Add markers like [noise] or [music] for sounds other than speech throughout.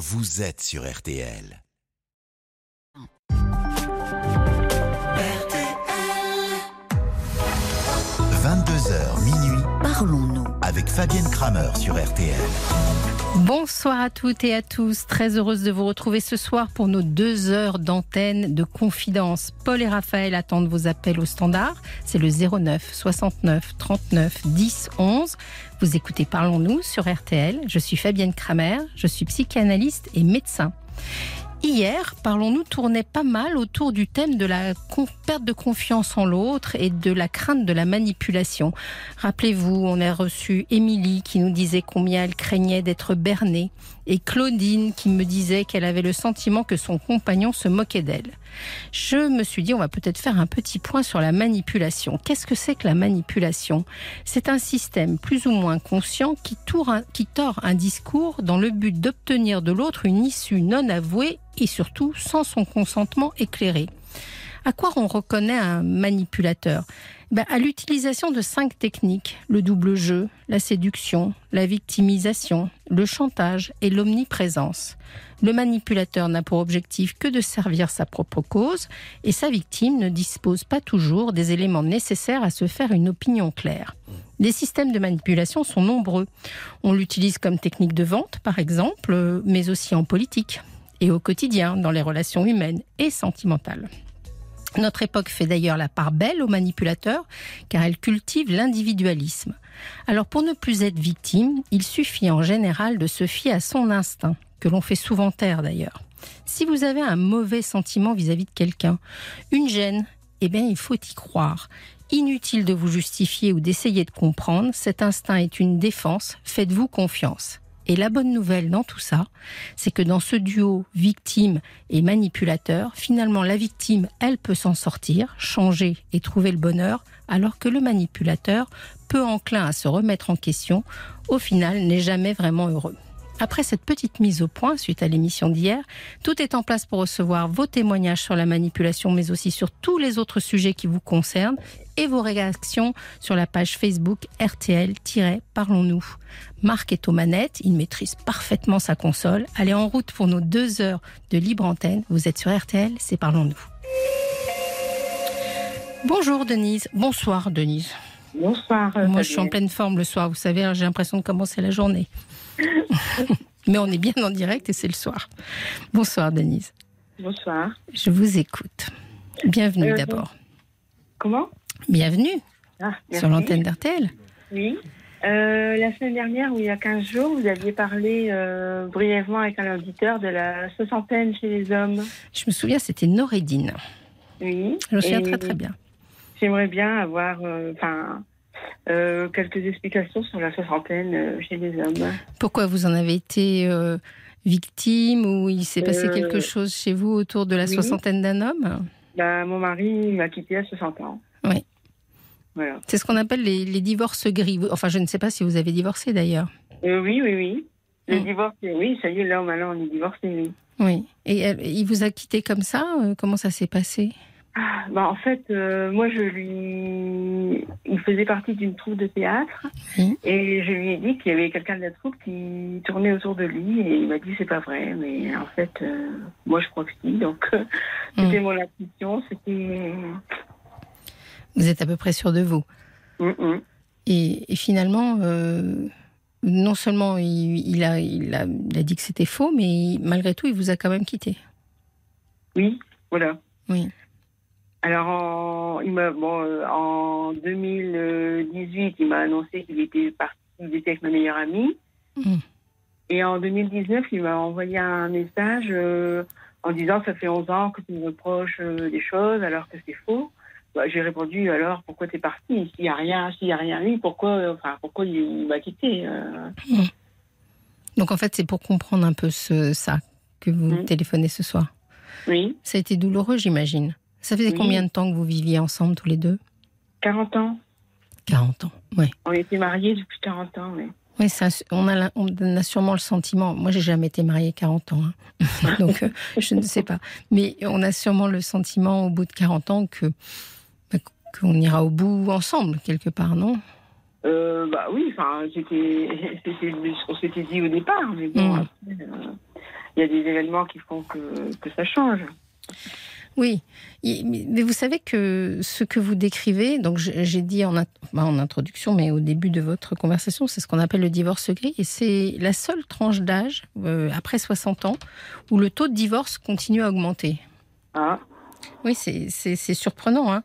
vous êtes sur RTL. 22h minuit. Parlons-nous. Avec Fabienne Kramer sur RTL. Bonsoir à toutes et à tous. Très heureuse de vous retrouver ce soir pour nos deux heures d'antenne de confidence. Paul et Raphaël attendent vos appels au standard. C'est le 09 69 39 10 11. Vous écoutez Parlons-nous sur RTL. Je suis Fabienne Kramer. Je suis psychanalyste et médecin. Hier, Parlons-nous tournait pas mal autour du thème de la perte de confiance en l'autre et de la crainte de la manipulation. Rappelez-vous, on a reçu Émilie qui nous disait combien elle craignait d'être bernée et Claudine qui me disait qu'elle avait le sentiment que son compagnon se moquait d'elle. Je me suis dit, on va peut-être faire un petit point sur la manipulation. Qu'est-ce que c'est que la manipulation? C'est un système plus ou moins conscient qui, qui tord un discours dans le but d'obtenir de l'autre une issue non avouée et surtout sans son consentement éclairé. À quoi on reconnaît un manipulateur? Ben, À l'utilisation de cinq techniques, le double jeu, la séduction, la victimisation, le chantage et l'omniprésence. Le manipulateur n'a pour objectif que de servir sa propre cause et sa victime ne dispose pas toujours des éléments nécessaires à se faire une opinion claire. Les systèmes de manipulation sont nombreux. On l'utilise comme technique de vente, par exemple, mais aussi en politique et au quotidien, dans les relations humaines et sentimentales. Notre époque fait d'ailleurs la part belle aux manipulateurs car elle cultive l'individualisme. Alors pour ne plus être victime, il suffit en général de se fier à son instinct, que l'on fait souvent taire d'ailleurs. Si vous avez un mauvais sentiment vis-à-vis de quelqu'un, une gêne, eh bien il faut y croire. Inutile de vous justifier ou d'essayer de comprendre, cet instinct est une défense, faites-vous confiance. Et la bonne nouvelle dans tout ça, c'est que dans ce duo victime et manipulateur, finalement la victime, elle peut s'en sortir, changer et trouver le bonheur, alors que le manipulateur, peu enclin à se remettre en question, au final n'est jamais vraiment heureux. Après cette petite mise au point suite à l'émission d'hier, tout est en place pour recevoir vos témoignages sur la manipulation, mais aussi sur tous les autres sujets qui vous concernent et vos réactions sur la page Facebook RTL-Parlons-nous. Marc est aux manettes, il maîtrise parfaitement sa console. Allez en route pour nos deux heures de libre antenne. Vous êtes sur RTL, c'est Parlons-nous. Bonjour Denise. Bonsoir Denise. Bonsoir. Moi, je suis en pleine forme le soir. Vous savez, j'ai l'impression de commencer la journée. [laughs] Mais on est bien en direct et c'est le soir. Bonsoir Denise. Bonsoir. Je vous écoute. Bienvenue euh, d'abord. Comment? Bienvenue ah, sur l'antenne d'RTL. Oui. Euh, la semaine dernière, ou il y a 15 jours, vous aviez parlé euh, brièvement avec un auditeur de la soixantaine chez les hommes. Je me souviens, c'était Norédine. Oui. Je me souviens très très bien. J'aimerais bien avoir, enfin, euh, quelques explications sur la soixantaine euh, chez les hommes. Pourquoi vous en avez été euh, victime ou il s'est passé quelque chose chez vous autour de la soixantaine d'un homme? Bah, Mon mari m'a quitté à 60 ans. Oui. Voilà. C'est ce qu'on appelle les, divorces gris. Enfin, je ne sais pas si vous avez divorcé d'ailleurs. oui, oui, oui. Le mm. divorce, oui, ça y est, là, maintenant, on est divorcé, oui. Oui. Et il vous a quitté comme ça? Comment ça s'est passé? Bah, en fait, euh, moi, je lui. Il faisait partie d'une troupe de théâtre. Et je lui ai dit qu'il y avait quelqu'un de la troupe qui tournait autour de lui. Et il m'a dit c'est pas vrai. Mais en fait, euh, moi, je crois que si. Donc, c'était mm. mon intuition. C'était. Vous êtes à peu près sûr de vous. Et, finalement. Euh, non seulement il, a, il, a, il a dit que c'était faux, mais malgré tout, il vous a quand même quitté. Oui, voilà. Oui. Alors, en, il bon, euh, en 2018, il m'a annoncé qu'il était parti, il était avec ma meilleure amie. Mm. Et en 2019, il m'a envoyé un message euh, en disant Ça fait 11 ans que tu me reproches euh, des choses alors que c'est faux. Bah, j'ai répondu Alors, pourquoi tu es parti? S'il n'y a rien, s'il y a rien eu, pourquoi, enfin, pourquoi il, m'a quitté mm. Donc, en fait, c'est pour comprendre un peu ce, ça que vous mm. téléphonez ce soir. Oui. Ça a été douloureux, j'imagine. Ça faisait combien de temps que vous viviez ensemble tous les deux? 40 ans. 40 ans, oui. On était mariés depuis 40 ans, oui. Oui, on, a, on a sûrement le sentiment, moi j'ai jamais été mariée 40 ans, hein. [laughs] donc euh, je ne sais pas, mais on a sûrement le sentiment au bout de 40 ans que bah, qu'on ira au bout ensemble quelque part, non? Euh, Bah oui, enfin, c'était, [laughs] on s'était dit au départ, mais bon, mm. après, euh, il y a des événements qui font que, que ça change. Oui, mais vous savez que ce que vous décrivez, donc j'ai dit en, en, introduction, mais au début de votre conversation, c'est ce qu'on appelle le divorce gris, et c'est la seule tranche d'âge, euh, après 60 ans, où le taux de divorce continue à augmenter. Ah. Oui, c'est surprenant. Hein.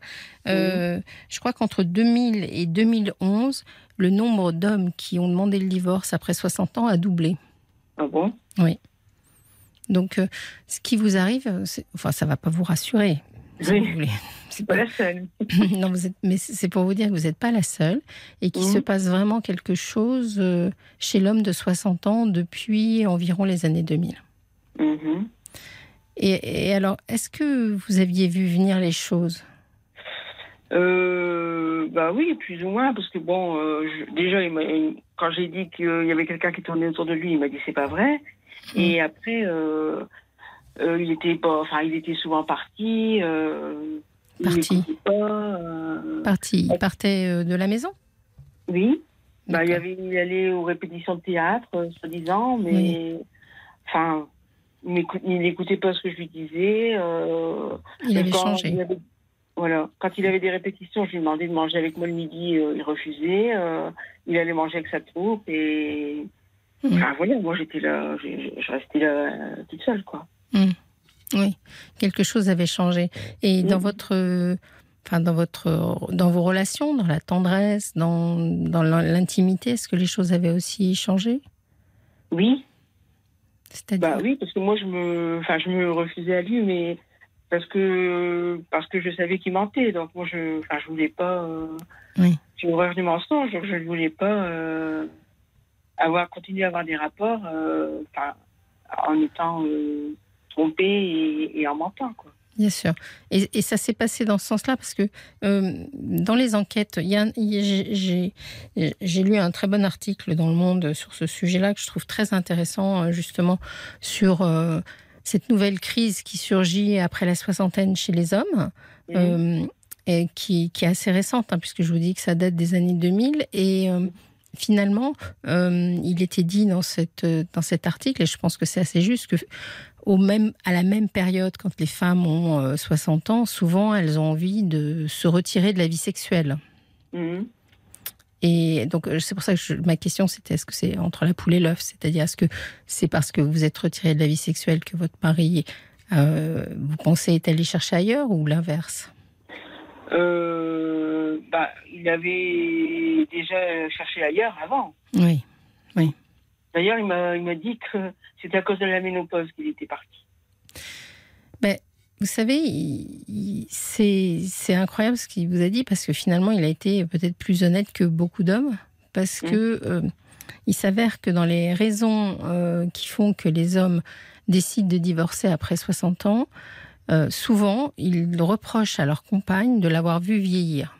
Euh, je crois qu'entre 2000 et 2011, le nombre d'hommes qui ont demandé le divorce après 60 ans a doublé. Ah bon? Oui. Donc, euh, ce qui vous arrive, enfin, ça va pas vous rassurer. oui. [laughs] C'est pas la seule. [laughs] non, vous êtes, mais c'est pour vous dire que vous n'êtes pas la seule et qu'il se mhm. passe vraiment quelque chose euh, chez l'homme de 60 ans depuis environ les années 2000. Mhm. Et, alors, est-ce que vous aviez vu venir les choses? Euh, bah oui, plus ou moins, parce que bon, déjà, quand j'ai dit qu'il y avait quelqu'un qui tournait autour de lui, il m'a dit c'est pas vrai. Et après, euh, euh, il était pas, enfin, il était souvent parti. Euh, parti. Il parti. Il partait de la maison? Oui. Bah, il, y avait, il allait aux répétitions de théâtre, soi-disant, mais enfin, il n'écoutait pas ce que je lui disais. il avait changé. voilà. Quand il avait des répétitions, je lui demandais de manger avec moi le midi, il refusait. il allait manger avec sa troupe et Mm. Enfin, voilà, moi j'étais là, je, restais là toute seule, quoi. Mm. Oui, quelque chose avait changé. Et dans votre, enfin dans votre, dans vos relations, dans la tendresse, dans, dans l'intimité, est-ce que les choses avaient aussi changé? Oui. Bah oui, parce que moi je me, enfin je me refusais à lui, mais parce que parce que je savais qu'il mentait, donc moi je, enfin je voulais pas. Euh, oui. J'ai horreur du mensonge, je ne voulais pas. Euh, avoir continué à avoir des rapports euh, en étant euh, trompé et, en mentant. Quoi. Bien sûr. Et, ça s'est passé dans ce sens-là parce que euh, dans les enquêtes, j'ai lu un très bon article dans Le Monde sur ce sujet-là que je trouve très intéressant, justement, sur cette nouvelle crise qui surgit après la soixantaine chez les hommes. et qui, qui, est assez récente, hein, puisque je vous dis que ça date des années 2000. Et finalement, euh, il était dit dans, cette, dans cet article, et je pense que c'est assez juste, que au même, à la même période, quand les femmes ont 60 euh, ans, souvent elles ont envie de se retirer de la vie sexuelle. Mhm. Et donc, euh, c'est pour ça que ma question, c'était est-ce que c'est entre la poule et l'œuf? C'est-à-dire, est-ce que c'est parce que vous êtes retiré de la vie sexuelle que votre mari, vous pensez, est allé chercher ailleurs ou l'inverse? Euh, bah, il avait déjà cherché ailleurs avant. Oui, oui. D'ailleurs, il m'a dit que c'était à cause de la ménopause qu'il était parti. Ben, vous savez, c'est incroyable ce qu'il vous a dit parce que finalement, il a été peut-être plus honnête que beaucoup d'hommes parce mmh. que euh, il s'avère que dans les raisons euh, qui font que les hommes décident de divorcer après 60 ans, euh, souvent, ils reprochent à leur compagne de l'avoir vu vieillir,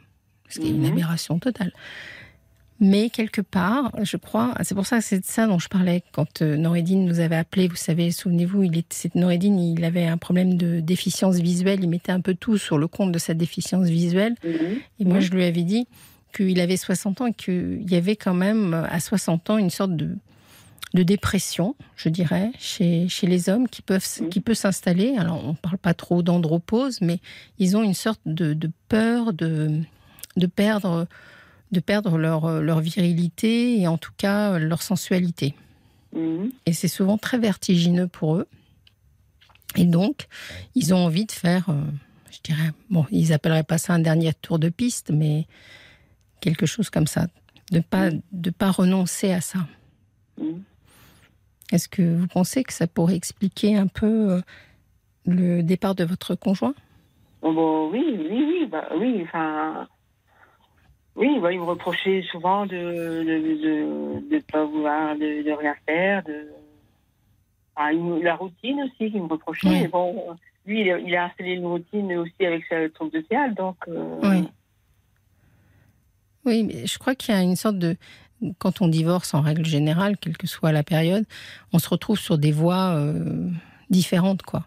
ce qui est une mhm. aberration totale. Mais quelque part, je crois, c'est pour ça que c'est de ça dont je parlais quand euh, Noredine nous avait appelé. Vous savez, souvenez-vous, il il avait un problème de déficience visuelle. Il mettait un peu tout sur le compte de sa déficience visuelle. Mhm. Et moi, je lui avais dit qu'il avait 60 ans et qu'il y avait quand même à 60 ans une sorte de de dépression, je dirais, chez, chez les hommes qui peuvent qui peut s'installer. Alors, on ne parle pas trop d'andropause, mais ils ont une sorte de, peur de, de perdre, de perdre leur, leur virilité et en tout cas leur sensualité. Mhm. Et c'est souvent très vertigineux pour eux. Et donc, ils ont envie de faire, euh, je dirais, bon, ils appelleraient pas ça un dernier tour de piste, mais quelque chose comme ça, de pas de pas renoncer à ça. Mhm. Est-ce que vous pensez que ça pourrait expliquer un peu euh, le départ de votre conjoint? Oh, bon, Oui, oui, oui, bah, oui, enfin. Oui, bah, il me reprochait souvent de ne de, pas vouloir, de, rien faire, de. la routine aussi, qu'il me reprochait. bon, lui, il a, installé une routine aussi avec sa troupe de théâtre, donc. Euh, oui. Oui, mais je crois qu'il y a une sorte de quand on divorce en règle générale, quelle que soit la période, on se retrouve sur des voies euh, différentes, quoi.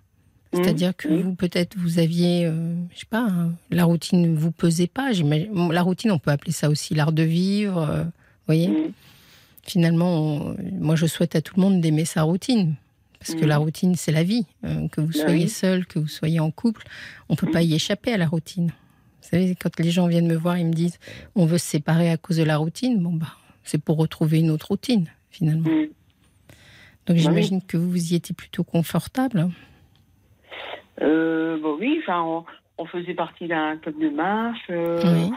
Mmh. C'est-à-dire que vous, peut-être, vous aviez, euh, je sais pas, hein, la routine ne vous pesait pas. La routine, on peut appeler ça aussi l'art de vivre. Euh, vous voyez mmh. Finalement, moi, je souhaite à tout le monde d'aimer sa routine. parce que la routine, c'est la vie. que vous Bah soyez seul, que vous soyez en couple, on peut Mm. pas y échapper à la routine. Vous savez, quand les gens viennent me voir, ils me disent on veut se séparer à cause de la routine. Bon, bah, c'est pour retrouver une autre routine, finalement. Mm. Donc oui. j'imagine que vous, vous y étiez plutôt confortable. Euh, bon, oui, enfin, on, on faisait partie d'un club de marche. euh, Oui.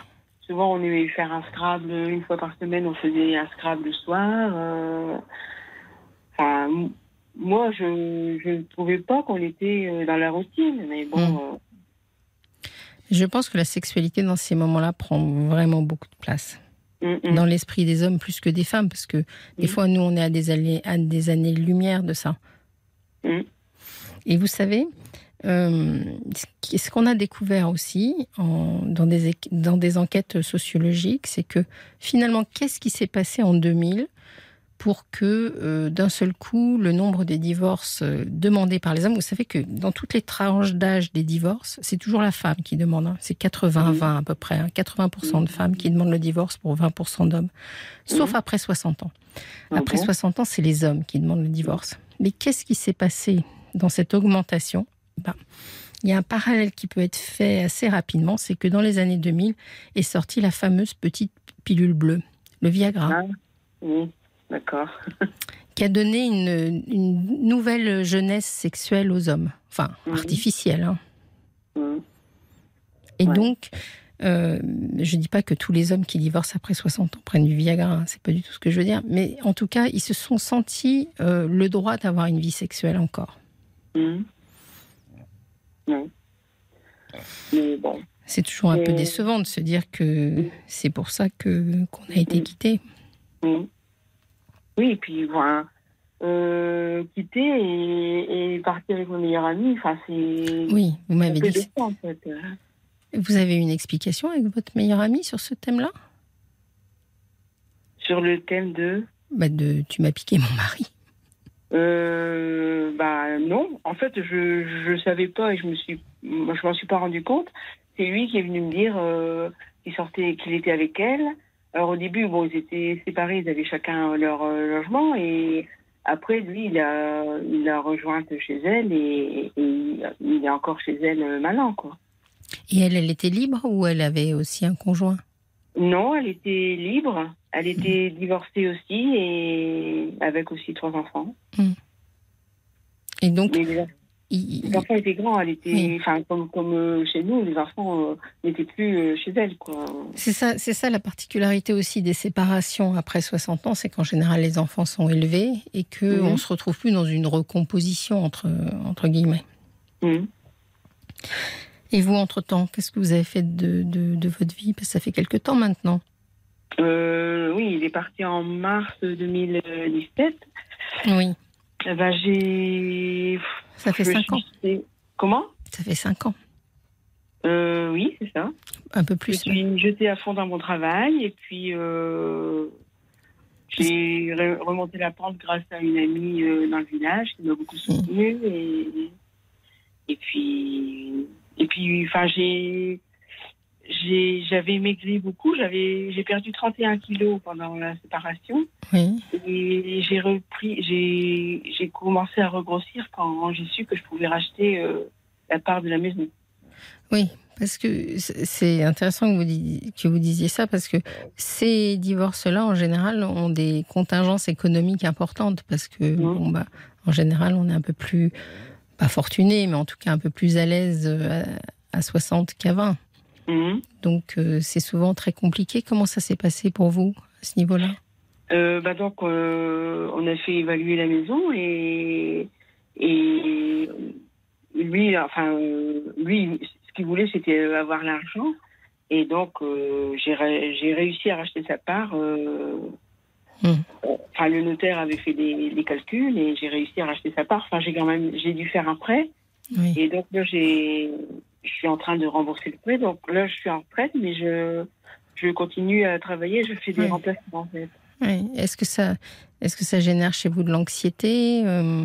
Souvent, on aimait faire un Scrabble une fois par semaine. On faisait un Scrabble le soir. euh, Enfin, moi, je ne trouvais pas qu'on était dans la routine. Mais bon, Mm. Je pense que la sexualité dans ces moments-là prend vraiment beaucoup de place mm, mm. dans l'esprit des hommes plus que des femmes, parce que des Mm. fois nous on est à des années à des années lumière de ça. Et vous savez, euh, ce qu'on a découvert aussi en- dans, des, dans des enquêtes sociologiques, c'est que finalement, qu'est-ce qui s'est passé en 2000 pour que euh, d'un seul coup, le nombre des divorces euh, demandés par les hommes, vous savez que dans toutes les tranches d'âge des divorces, c'est toujours la femme qui demande. hein. C'est 80-20 à peu près. hein. 80% de femmes qui demandent le divorce pour 20% d'hommes. Sauf après 60 ans. Ah Après bon? 60 ans, c'est les hommes qui demandent le divorce. Mais qu'est-ce qui s'est passé dans cette augmentation? Ben, Il y a un parallèle qui peut être fait assez rapidement, c'est que dans les années 2000 est sortie la fameuse petite pilule bleue, le Viagra, Ah. Oui, d'accord. [laughs] qui a donné une, une nouvelle jeunesse sexuelle aux hommes, enfin Mhm. artificielle. hein. Mm. Et Ouais. donc, euh, je dis pas que tous les hommes qui divorcent après 60 ans prennent du Viagra, hein, c'est pas du tout ce que je veux dire, mais en tout cas, ils se sont sentis euh, le droit d'avoir une vie sexuelle encore. Mm. Non. Mais bon. C'est toujours un peu décevant de se dire que c'est pour ça que qu'on a été quitté. Oui, et puis voilà. Euh, quitter et, et partir avec mon meilleur ami, enfin, c'est. Oui, vous m'avez dit. en fait. Vous avez une explication avec votre meilleur ami sur ce thème-là? Sur le thème de? bah de, Tu m'as piqué mon mari. Euh, bah non, en fait, je je savais pas et je me suis, moi, je m'en suis pas rendu compte. C'est lui qui est venu me dire euh, qu'il sortait, qu'il était avec elle. Alors au début, bon, ils étaient séparés, ils avaient chacun leur euh, logement et après, lui, il a, il a rejointe chez elle et, et il- est encore chez elle euh, maintenant, quoi. Et elle, elle était libre ou elle avait aussi un conjoint? Non, elle était libre, elle était divorcée aussi et avec aussi trois enfants. Et donc, Mais il- les enfants étaient grands, elle était, Oui. enfin, comme, comme euh, chez nous, les enfants euh, n'étaient plus euh, chez elle, c'est ça, c'est ça la particularité aussi des séparations après 60 ans, c'est qu'en général les enfants sont élevés et que Mhm. on se retrouve plus dans une recomposition entre entre guillemets. Mhm. Et vous, entre-temps, qu'est-ce que vous avez fait de, de, de votre vie? Parce que ça fait quelque temps maintenant. Euh, oui, il est parti en mars 2017. Oui, Eh Ben, j'ai. ça fait je 5 ans. suis- Comment? Ça fait 5 ans. euh, Oui, c'est ça. Un peu Je plus. suis jetée à fond dans mon travail et puis euh, j'ai re- remonté la pente grâce à une amie euh, dans le village qui m'a beaucoup soutenue et, et puis et puis enfin j'ai j'avais maigri beaucoup j'avais j'ai perdu 31 kilos pendant la séparation Oui. et j'ai repris j'ai j'ai commencé à regrossir quand j'ai su que je pouvais racheter euh, la part de la maison Oui, parce que c'est intéressant que vous, disiez, que vous disiez ça, parce que ces divorces-là, en général, ont des contingences économiques importantes, parce que, bon, bah, en général, on est un peu plus, pas fortuné, mais en tout cas un peu plus à l'aise euh, à, à 60 qu'à 20. Mhm. Donc, euh, c'est souvent très compliqué. Comment ça s'est passé pour vous, à ce niveau-là? Euh, bah donc, euh, on a fait évaluer la maison et, et lui, enfin, lui, ce qu'il voulait, c'était avoir l'argent. Et donc, j'ai j'ai réussi à racheter sa part. Hmm. Enfin, le notaire avait fait des, des calculs et j'ai réussi à racheter sa part. Enfin, j'ai quand même, j'ai dû faire un prêt. Oui. Et donc j'ai, je suis en train de rembourser le prêt. Donc là, je suis en retraite, mais je, je continue à travailler. Je fais des Oui. remplacements, en fait. Oui. Est-ce que ça, est-ce que ça génère chez vous de l'anxiété euh,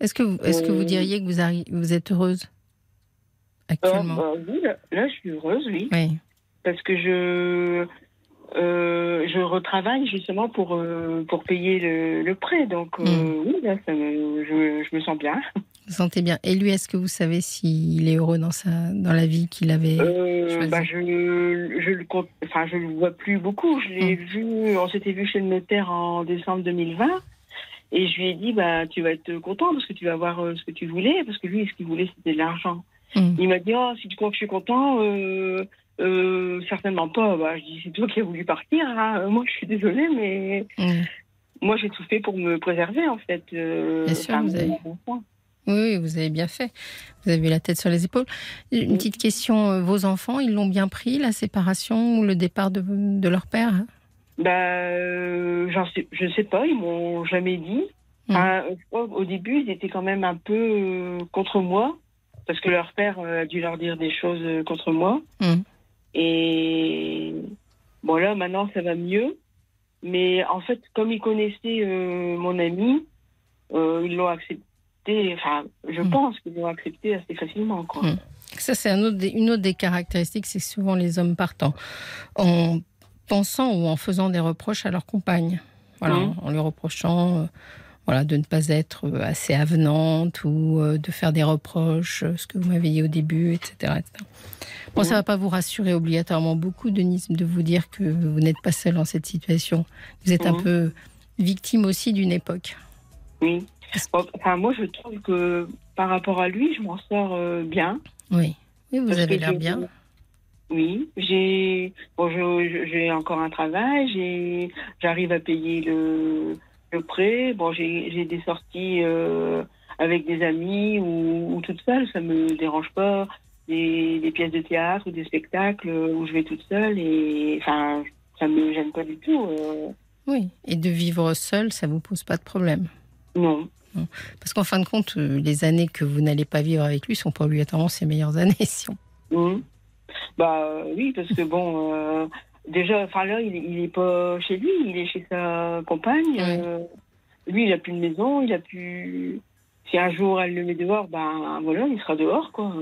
Est-ce que, vous- est-ce que vous Euh. diriez que vous, arri- vous êtes heureuse Euh, actuellement bah oui, là, là, je suis heureuse, oui. Oui. Parce que je. euh, je retravaille justement pour, euh, pour payer le, le prêt. Donc, euh, Mm. oui, là, ça me- je, je me sens bien. Vous sentez bien. Et lui, est-ce que vous savez s'il est heureux dans, sa, dans la vie qu'il avait Euh, bah, je, je, le enfin, je le vois plus beaucoup. Je l'ai Mm. vu, on s'était vu chez le notaire en décembre 2020. Et je lui ai dit, bah, tu vas être content parce que tu vas avoir euh, ce que tu voulais. Parce que lui, ce qu'il voulait, c'était de l'argent. Mm. Il m'a dit, oh, si tu crois que je suis content, euh, certainement pas. Bah, je dis, c'est toi qui as voulu partir. hein. Moi, je suis désolée, mais Mm. moi, j'ai tout fait pour me préserver, en fait. Bien sûr, vous avez- enfant. Oui, vous avez bien fait. Vous avez la tête sur les épaules. Une petite question, euh, vos enfants, ils l'ont bien pris, la séparation ou le départ de, de leur père hein? Bah, euh, sais, je sais pas, ils m'ont jamais dit. Mm. Je crois au début, ils étaient quand même un peu euh, contre moi, parce que leur père euh, a dû leur dire des choses euh, contre moi. Mm. Et bon, là, maintenant, ça va mieux. Mais en fait, comme ils connaissaient euh, mon ami, euh, ils l'ont accepté. Enfin, je Mm. pense qu'ils l'ont accepté assez facilement, quoi. Mm. Ça, c'est un autre des- une autre des caractéristiques, c'est souvent les hommes partant en pensant ou en faisant des reproches à leur compagne. Voilà, Mhm. en lui reprochant euh, voilà, de ne pas être euh, assez avenante ou euh, de faire des reproches, ce que vous m'avez dit au début, etc. etc. Bon, ça Mhm. va pas vous rassurer obligatoirement beaucoup, Denise, de vous dire que vous n'êtes pas seule dans cette situation. Vous êtes un peu victime aussi d'une époque. Oui. Bon, Enfin, moi, je trouve que par rapport à lui, je m'en sors euh, bien. Oui, oui vous avez l'air bien. Oui, j'ai bon, j'ai encore un travail, j'arrive à payer le, le prêt. Bon, j'ai j'ai des sorties euh, avec des amis ou, ou toute seule, ça me dérange pas. Des, des pièces de théâtre ou des spectacles où je vais toute seule et enfin ça me gêne pas du tout. euh, Oui, et de vivre seule, ça vous pose pas de problème? non. Parce qu'en fin de compte, euh, les années que vous n'allez pas vivre avec lui sont pas obligatoirement ses meilleures années. [laughs] Si on... Mhm. Bah euh, oui, parce que bon, euh, déjà, enfin là, il, il est pas chez lui, il est chez sa compagne. Euh, lui, il a plus de maison, il a plus. Si un jour elle le met dehors, ben voilà, il sera dehors, quoi.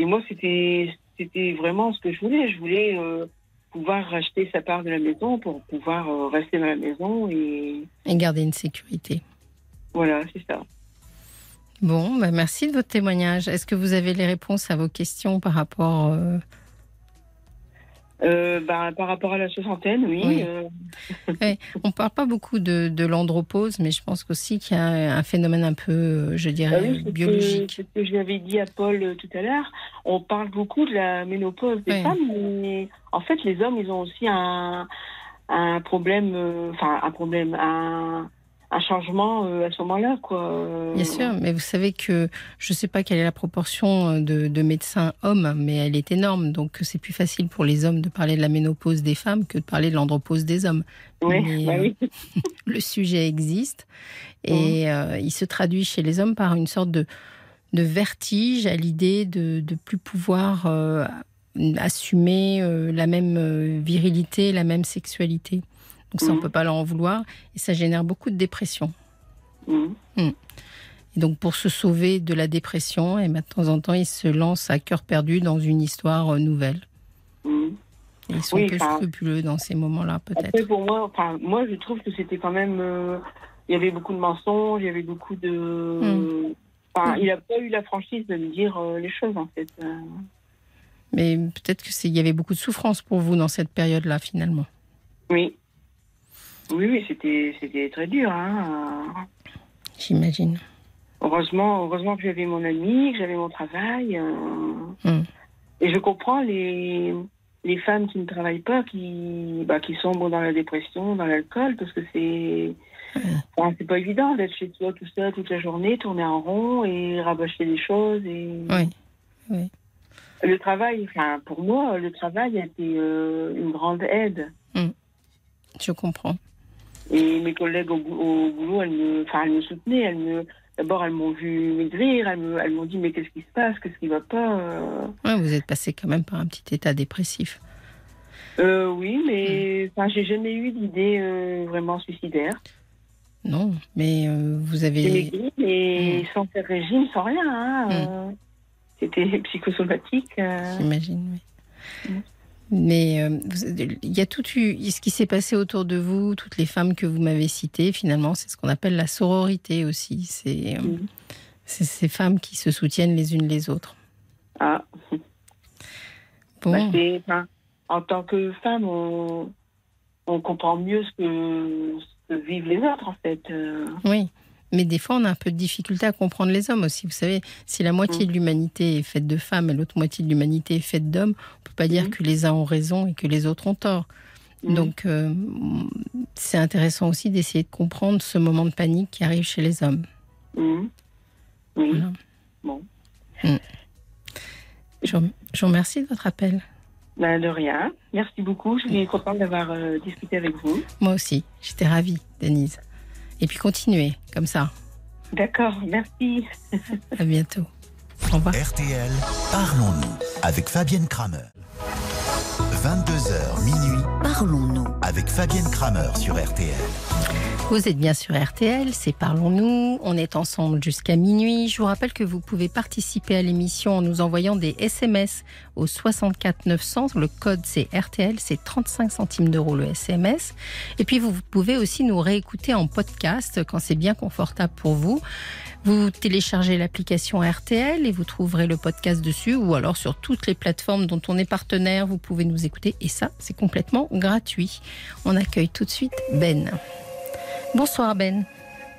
Et moi, c'était, c'était vraiment ce que je voulais. Je voulais euh, pouvoir racheter sa part de la maison pour pouvoir euh, rester dans la maison et Et garder une sécurité. voilà, c'est ça. Bon, bah merci de votre témoignage. Est-ce que vous avez les réponses à vos questions par rapport... euh, Euh, ben, par rapport à la soixantaine, oui. Oui. euh, [laughs] On ne parle pas beaucoup de, de l'andropause, mais je pense aussi qu'il y a un phénomène un peu, euh, je dirais, Ah oui, c'est ce que- biologique. c'est ce que je lui avais dit à Paul euh, tout à l'heure. On parle beaucoup de la ménopause des femmes, mais en fait, les hommes, ils ont aussi un, un problème, enfin, un problème, un, un changement euh, à ce moment-là, quoi. Bien sûr, mais vous savez que je ne sais pas quelle est la proportion euh, de, de médecins hommes, mais elle est énorme. Donc c'est plus facile pour les hommes de parler de la ménopause des femmes que de parler de l'andropause des hommes. Oui, mais, bah euh, oui. [laughs] Le sujet existe et euh, il se traduit chez les hommes par une sorte de, de vertige à l'idée de ne plus pouvoir euh, assumer euh, la même euh, virilité, la même sexualité. Donc ça, on Mhm. peut pas leur en vouloir et ça génère beaucoup de dépression. Mhm. Et donc, pour se sauver de la dépression, et ben, de temps en temps, ils se lancent à cœur perdu dans une histoire euh, nouvelle. Et ils sont Oui, peu enfin- scrupuleux dans ces moments-là, peut-être. pour moi, enfin, moi, je trouve que c'était quand même. euh, il y avait beaucoup de mensonges, il y avait beaucoup de. Mm. Enfin, Mm. il n'a pas eu la franchise de me dire euh, les choses, en fait. Euh, Mais peut-être que c'est- il y avait beaucoup de souffrance pour vous dans cette période-là, finalement. Oui. Oui, oui, c'était, c'était très dur. Hein. J'imagine. Heureusement, heureusement que j'avais mon ami, que j'avais mon travail. euh, Mm. Et je comprends les, les femmes qui ne travaillent pas, qui, bah, qui sombrent dans la dépression, dans l'alcool, parce que c'est. enfin, c'est pas évident d'être chez toi tout seul toute la journée, tourner en rond et rabâcher des choses. Et... Oui. Le travail, enfin, pour moi, le travail a été euh, une grande aide. Je comprends. Et mes collègues au, bou- au boulot, elles me, enfin, elles me soutenaient. Elles me, d'abord, elles m'ont vu maigrir. Elles, me, elles m'ont dit mais qu'est-ce qui se passe, qu'est-ce qui va pas? euh. Ouais, vous êtes passé quand même par un petit état dépressif. Euh, oui, mais enfin, j'ai jamais eu d'idée euh, vraiment suicidaire. Non, mais euh, vous J'ai avez. maigri, mais sans faire régime, sans rien. hein, euh. C'était [laughs] psychosomatique. J'imagine, oui. Mais euh, il y a tout eu, ce qui s'est passé autour de vous, toutes les femmes que vous m'avez citées, finalement, c'est ce qu'on appelle la sororité aussi. C'est euh, c'est ces femmes qui se soutiennent les unes les autres. Ah, Bon, bah, enfin, en tant que femme, on, on comprend mieux ce que, ce que vivent les autres, en fait. euh. oui. Mais des fois, on a un peu de difficulté à comprendre les hommes aussi. Vous savez, si la moitié Mm. de l'humanité est faite de femmes et l'autre moitié de l'humanité est faite d'hommes, on peut pas dire Mhm. que les uns ont raison et que les autres ont tort. Mhm. Donc, euh, c'est intéressant aussi d'essayer de comprendre ce moment de panique qui arrive chez les hommes. Oui. Voilà. Bon. Je, vous- remercie de votre appel. Ben, de rien. Merci beaucoup. Je suis contente d'avoir euh, discuté avec vous. Moi aussi, j'étais ravie, Denise. Et puis continuez comme ça. D'accord, merci. À bientôt. Au revoir. RTL, parlons-nous avec Fabienne Kramer. 22h minuit Parlons-nous. avec Fabienne Kramer sur RTL. Vous êtes bien sur RTL, c'est Parlons-nous. On est ensemble jusqu'à minuit. Je vous rappelle que vous pouvez participer à l'émission en nous envoyant des SMS au 64 900. Le code c'est RTL, c'est 35 centimes d'euros le SMS. Et puis vous pouvez aussi nous réécouter en podcast quand c'est bien confortable pour vous. Vous téléchargez l'application RTL et vous trouverez le podcast dessus ou alors sur toutes les plateformes dont on est partenaire, vous pouvez nous écouter et ça, c'est complètement gratuit. On accueille tout de suite Ben. Bonsoir Ben,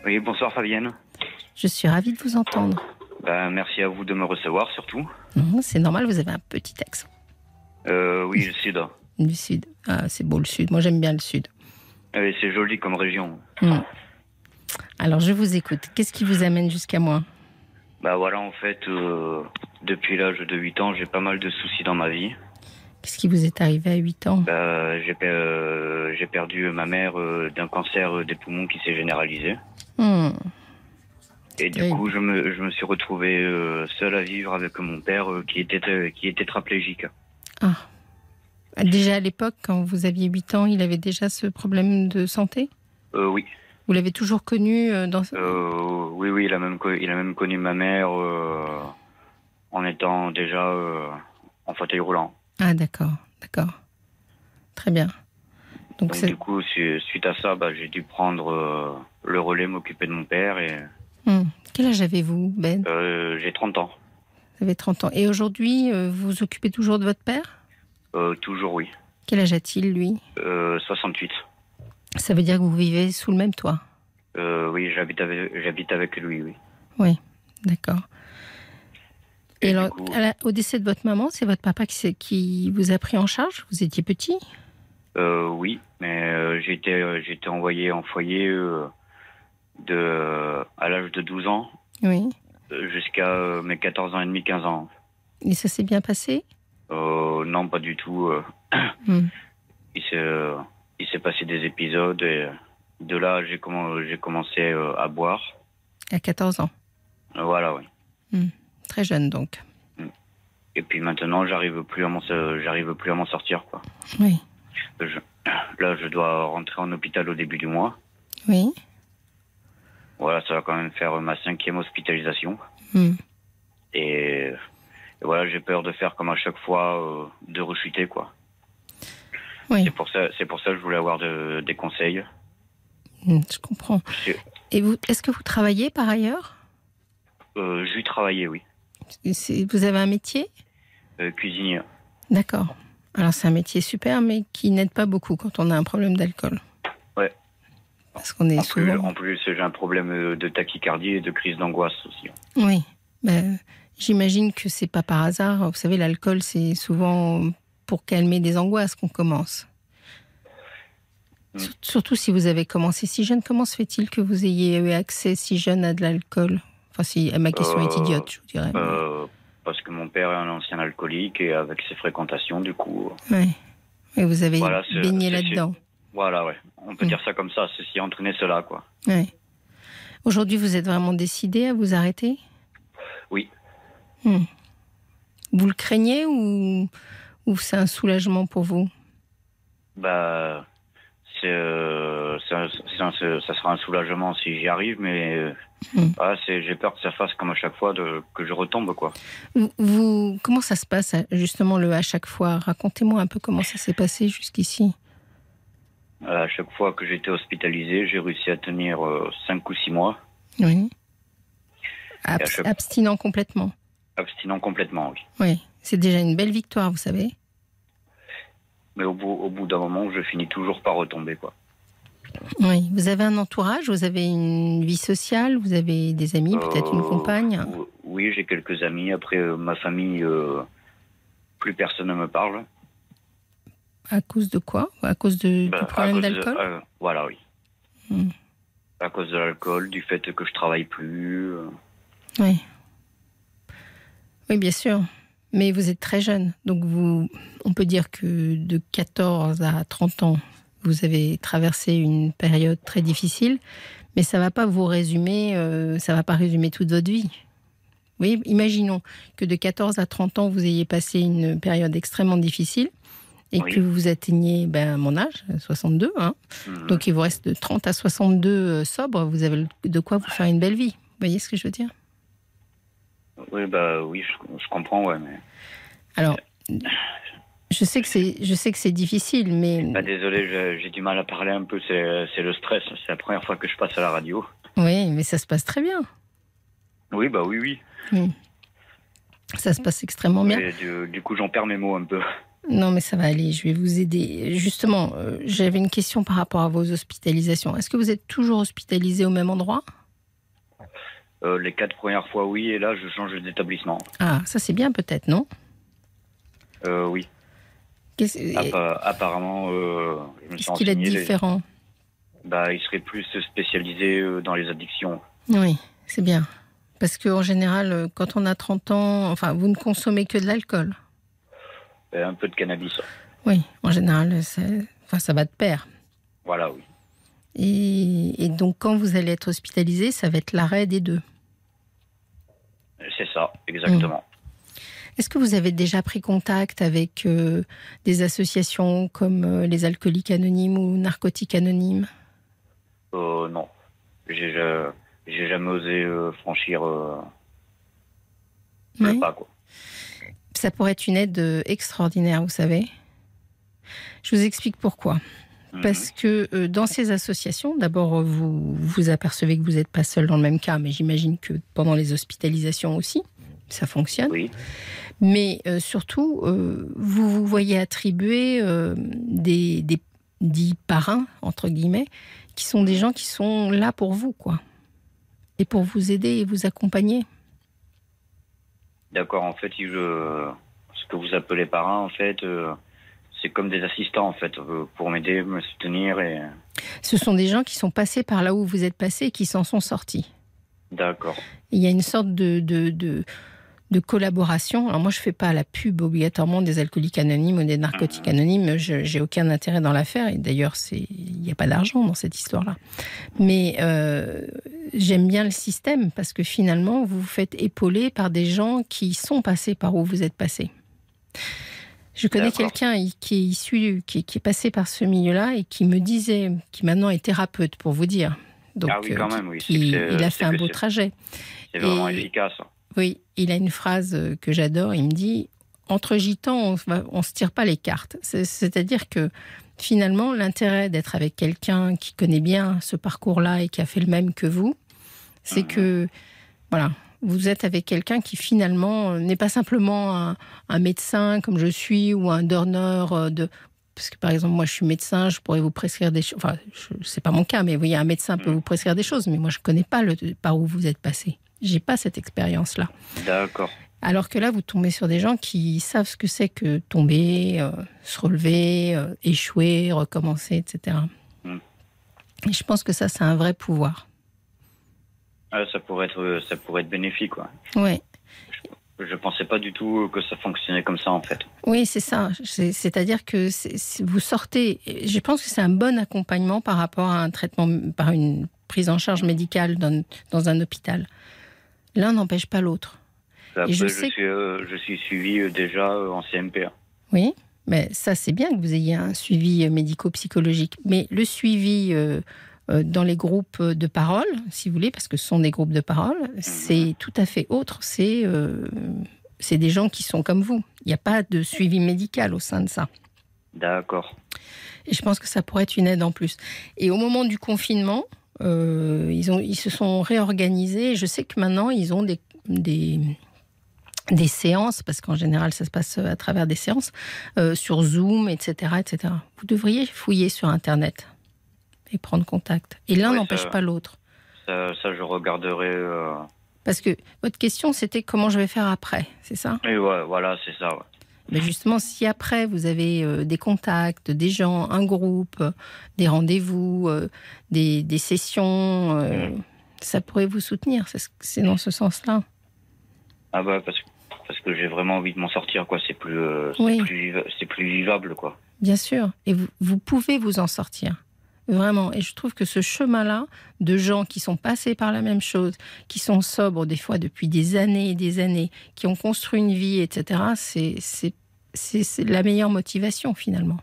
Oui, bonsoir Fabienne. je suis ravie de vous entendre. Ben, merci à vous de me recevoir surtout. Non, C'est normal, vous avez un petit accent Euh, oui, le sud. du sud. Ah, c'est beau le sud, moi j'aime bien le sud. C'est joli comme région. Hmm. Alors je vous écoute, qu'est-ce qui vous amène jusqu'à moi? Bah voilà, en fait, euh, depuis l'âge de 8 ans, j'ai pas mal de soucis dans ma vie. Qu'est-ce qui vous est arrivé à 8 ans? Bah, j'ai, euh, j'ai perdu ma mère euh, d'un cancer des poumons qui s'est généralisé. Hmm. Et du coup, je me, je me suis retrouvé euh, seul à vivre avec mon père euh, qui était euh, qui est tétraplégique. Ah. Déjà à l'époque, quand vous aviez 8 ans, il avait déjà ce problème de santé? Euh, oui, Vous l'avez toujours connu dans... euh, oui, oui, il a même il a même connu ma mère euh, en étant déjà en fauteuil roulant. Ah d'accord, d'accord. Très bien. Donc du coup, su- suite à ça, bah, j'ai dû prendre le relais, m'occuper de mon père et Hmm. Quel âge avez-vous, Ben euh, j'ai 30 ans. Vous avez 30 ans. Et aujourd'hui, euh, vous vous occupez toujours de votre père? Euh, toujours oui. Quel âge a-t-il, lui? Euh, 68. Ça veut dire que vous vivez sous le même toit? Oui, j'habite avec, j'habite avec lui, oui. Oui, d'accord. Et, alors, coup- à la- au décès de votre maman, c'est votre papa qui, vous a pris en charge? Vous étiez petit? Oui, mais été envoyé en foyer de, à l'âge de 12 ans Oui. jusqu'à euh, mes 14 ans et demi, 15 ans. Et ça s'est bien passé? Euh, non, pas du tout. euh. [coughs] Hmm. Il s'est, passé des épisodes et de là, j'ai, commen- j'ai commencé à boire. À 14 ans. Voilà, oui. Très jeune, donc. Et puis maintenant, j'arrive plus à m'en, j'arrive plus à m'en sortir, quoi. Oui. Je- là, je dois rentrer en hôpital au début du mois. Oui. Voilà, ça va quand même faire ma cinquième hospitalisation. Hmm. Et, et voilà, j'ai peur de faire comme à chaque fois, euh, de rechuter, quoi. Oui, C'est pour ça, c'est pour ça que je voulais avoir de- des conseils. Hmm, je comprends. Je- Et vous, est-ce que vous travaillez par ailleurs? Euh, j'ai travaillé, oui. Vous avez un métier? Euh, cuisinier. D'accord. Alors c'est un métier super, mais qui n'aide pas beaucoup quand on a un problème d'alcool. Parce qu'on est En plus, souvent. en plus, j'ai un problème euh, de tachycardie et de crise d'angoisse aussi. Oui. Ben, J'imagine que c'est pas par hasard. Vous savez, l'alcool, c'est souvent pour calmer des angoisses qu'on commence. Mm. Sur- Surtout si vous avez commencé si jeune, comment se fait-il que vous ayez eu accès si jeune à de l'alcool? Enfin, si ma question est Euh, idiote, je vous dirais. Euh, parce que mon père est un ancien alcoolique et avec ses fréquentations, du coup, Ouais. Et vous avez Voilà, baigné là-dedans. Voilà, ouais. On peut Mm. dire ça comme ça, ceci a entraîné cela, quoi. Ouais. Aujourd'hui, vous êtes vraiment décidé à vous arrêter? Oui. Hmm. Vous le craignez ou, ou c'est un soulagement pour vous? Bah, euh, ça, sera un soulagement si j'y arrive, mais hmm. ah, j'ai peur que ça fasse comme à chaque fois de, que je retombe. quoi. Vous, comment ça se passe justement le à chaque fois? Racontez-moi un peu comment ça s'est passé jusqu'ici. À chaque fois que j'étais hospitalisé, j'ai réussi à tenir 5 ou 6 mois. Oui. Abstinent complètement. Abstinent complètement, oui. Oui, c'est déjà une belle victoire, vous savez. Mais au bout, au bout d'un moment, je finis toujours par retomber, quoi. Oui, vous avez un entourage, vous avez une vie sociale, vous avez des amis, peut-être une euh, compagne? Oui, j'ai quelques amis. Après, euh, ma famille, euh, plus personne ne me parle. À cause de quoi? À cause de, du bah, problème d'alcool? Voilà, oui. Hmm. À cause de l'alcool, du fait que je travaille plus. Oui. Oui, bien sûr. Mais vous êtes très jeune, donc vous, on peut dire que de 14 à 30 ans, vous avez traversé une période très difficile, mais ça ne va pas vous résumer, euh, ça va pas résumer toute votre vie. Oui, imaginons que de 14 à 30 ans, vous ayez passé une période extrêmement difficile et que vous atteigniez ben, mon âge, 62. Hein. Mhm. Donc il vous reste de 30 à 62 euh, sobres, vous avez de quoi vous faire une belle vie. Vous voyez ce que je veux dire? Oui, bah oui, je, comprends, ouais, mais. Alors, je sais que c'est, je sais que c'est difficile, mais. Bah, désolé, j'ai du mal à parler un peu. C'est le stress. C'est la première fois que je passe à la radio. Oui, mais ça se passe très bien. Oui, bah oui, oui. Ça se passe extrêmement bien. du, coup, j'en perds mes mots un peu. Non, mais ça va aller, je vais vous aider. Justement, euh, j'avais une question par rapport à vos hospitalisations. Est-ce que vous êtes toujours hospitalisé au même endroit? Euh, les quatre premières fois, oui, et là, je change d'établissement. Ah, ça c'est bien peut-être, non? Euh, Oui. apparemment, euh, je me Qu'est-ce qu'il est différent? Bah, Il serait plus spécialisé dans les addictions. Oui, c'est bien. Parce qu'en général, quand on a 30 ans, enfin, vous ne consommez que de l'alcool Un peu de cannabis. Oui, en général, enfin, ça va de pair. Voilà, oui. Et, et, donc, quand vous allez être hospitalisé, ça va être l'arrêt des deux. C'est ça, exactement. Mmh. Est-ce que vous avez déjà pris contact avec euh, des associations comme euh, les alcooliques anonymes ou narcotiques anonymes? Euh, Non. J'ai, jamais osé franchir le pas. Quoi. Ça pourrait être une aide extraordinaire, vous savez. Je vous explique pourquoi. Mhm. Parce que dans ces associations, d'abord, vous vous apercevez que vous n'êtes pas seul dans le même cas, mais j'imagine que pendant les hospitalisations aussi, ça fonctionne. Oui. Mais surtout, vous vous voyez attribuer des, des dits parrains, entre guillemets, qui sont des gens qui sont là pour vous, quoi. Et pour vous aider et vous accompagner. D'accord, en fait, je... ce que vous appelez parrain, en fait, c'est comme des assistants en fait euh, pour m'aider, me soutenir et. Ce sont des gens qui sont passés par là où vous êtes passé et qui s'en sont sortis. D'accord. Il y a une sorte de, de, de, collaboration. Alors moi, je fais pas la pub obligatoirement des alcooliques anonymes ou des narcotiques mhm. anonymes. Je j'ai aucun intérêt dans l'affaire et d'ailleurs, il n'y a pas d'argent dans cette histoire-là. Mais euh, j'aime bien le système parce que finalement, vous vous faites épauler par des gens qui sont passés par où vous êtes passé. Je connais quelqu'un qui est issu, qui, est passé par ce milieu-là et qui me disait, qui maintenant est thérapeute pour vous dire. Donc, ah oui, quand même, oui. il a fait un beau trajet. C'est vraiment efficace. Oui, il a une phrase que j'adore. Il me dit entre gitans, on ne se tire pas les cartes. C'est-à-dire que finalement, l'intérêt d'être avec quelqu'un qui connaît bien ce parcours-là et qui a fait le même que vous, c'est mhm. que voilà, vous êtes avec quelqu'un qui finalement euh, n'est pas simplement un, médecin comme je suis ou un donneur euh, de parce que par exemple moi je suis médecin, je pourrais vous prescrire des choses. Enfin, c'est pas mon cas, mais vous voyez, un médecin peut mm. vous prescrire des choses, mais moi je connais pas le, par où vous êtes passé. J'ai pas cette expérience là. D'accord. Alors que là, vous tombez sur des gens qui savent ce que c'est que tomber, euh, se relever, échouer, recommencer, etc. Mm. Et je pense que ça, c'est un vrai pouvoir. Ah, ça pourrait être, ça pourrait être bénéfique, quoi. Oui. Je, ne pensais pas du tout que ça fonctionnait comme ça, en fait. Oui, c'est ça. C'est-à-dire que vous sortez. Je pense que c'est un bon accompagnement par rapport à un traitement, par une prise en charge médicale dans, dans un hôpital. L'un n'empêche pas l'autre. je, suis, euh, je suis suivi euh, déjà euh, en CMPA. Oui. Mais ça, c'est bien que vous ayez un suivi médico-psychologique. Mais le suivi dans les groupes de parole, si vous voulez, parce que ce sont des groupes de parole, c'est mhm. tout à fait autre. C'est c'est des gens qui sont comme vous. Il n'y a pas de suivi médical au sein de ça. D'accord. Et je pense que ça pourrait être une aide en plus. Et au moment du confinement, ils, ont, ils se sont réorganisés. Je sais que maintenant, ils ont des, des, des séances, parce qu'en général, ça se passe à travers des séances, euh, sur Zoom, etc., etc. Vous devriez fouiller sur Internet et prendre contact. Et l'un n'empêche pas l'autre. Ça, je regarderai. Euh, parce que votre question, c'était comment je vais faire après, c'est ça? Oui, ouais, voilà, c'est ça. Mais justement, si après vous avez euh, des contacts, des gens, un groupe, des rendez-vous, euh, des, des, sessions, euh, ça pourrait vous soutenir. C'est dans ce sens-là. Ah bah parce, parce que j'ai vraiment envie de m'en sortir, quoi. C'est plus, c'est plus, vivable, quoi. Bien sûr. Et vous, vous pouvez vous en sortir. Vraiment. Et je trouve que ce chemin-là, de gens qui sont passés par la même chose, qui sont sobres des fois depuis des années et des années, qui ont construit une vie, etc., c'est la meilleure motivation finalement.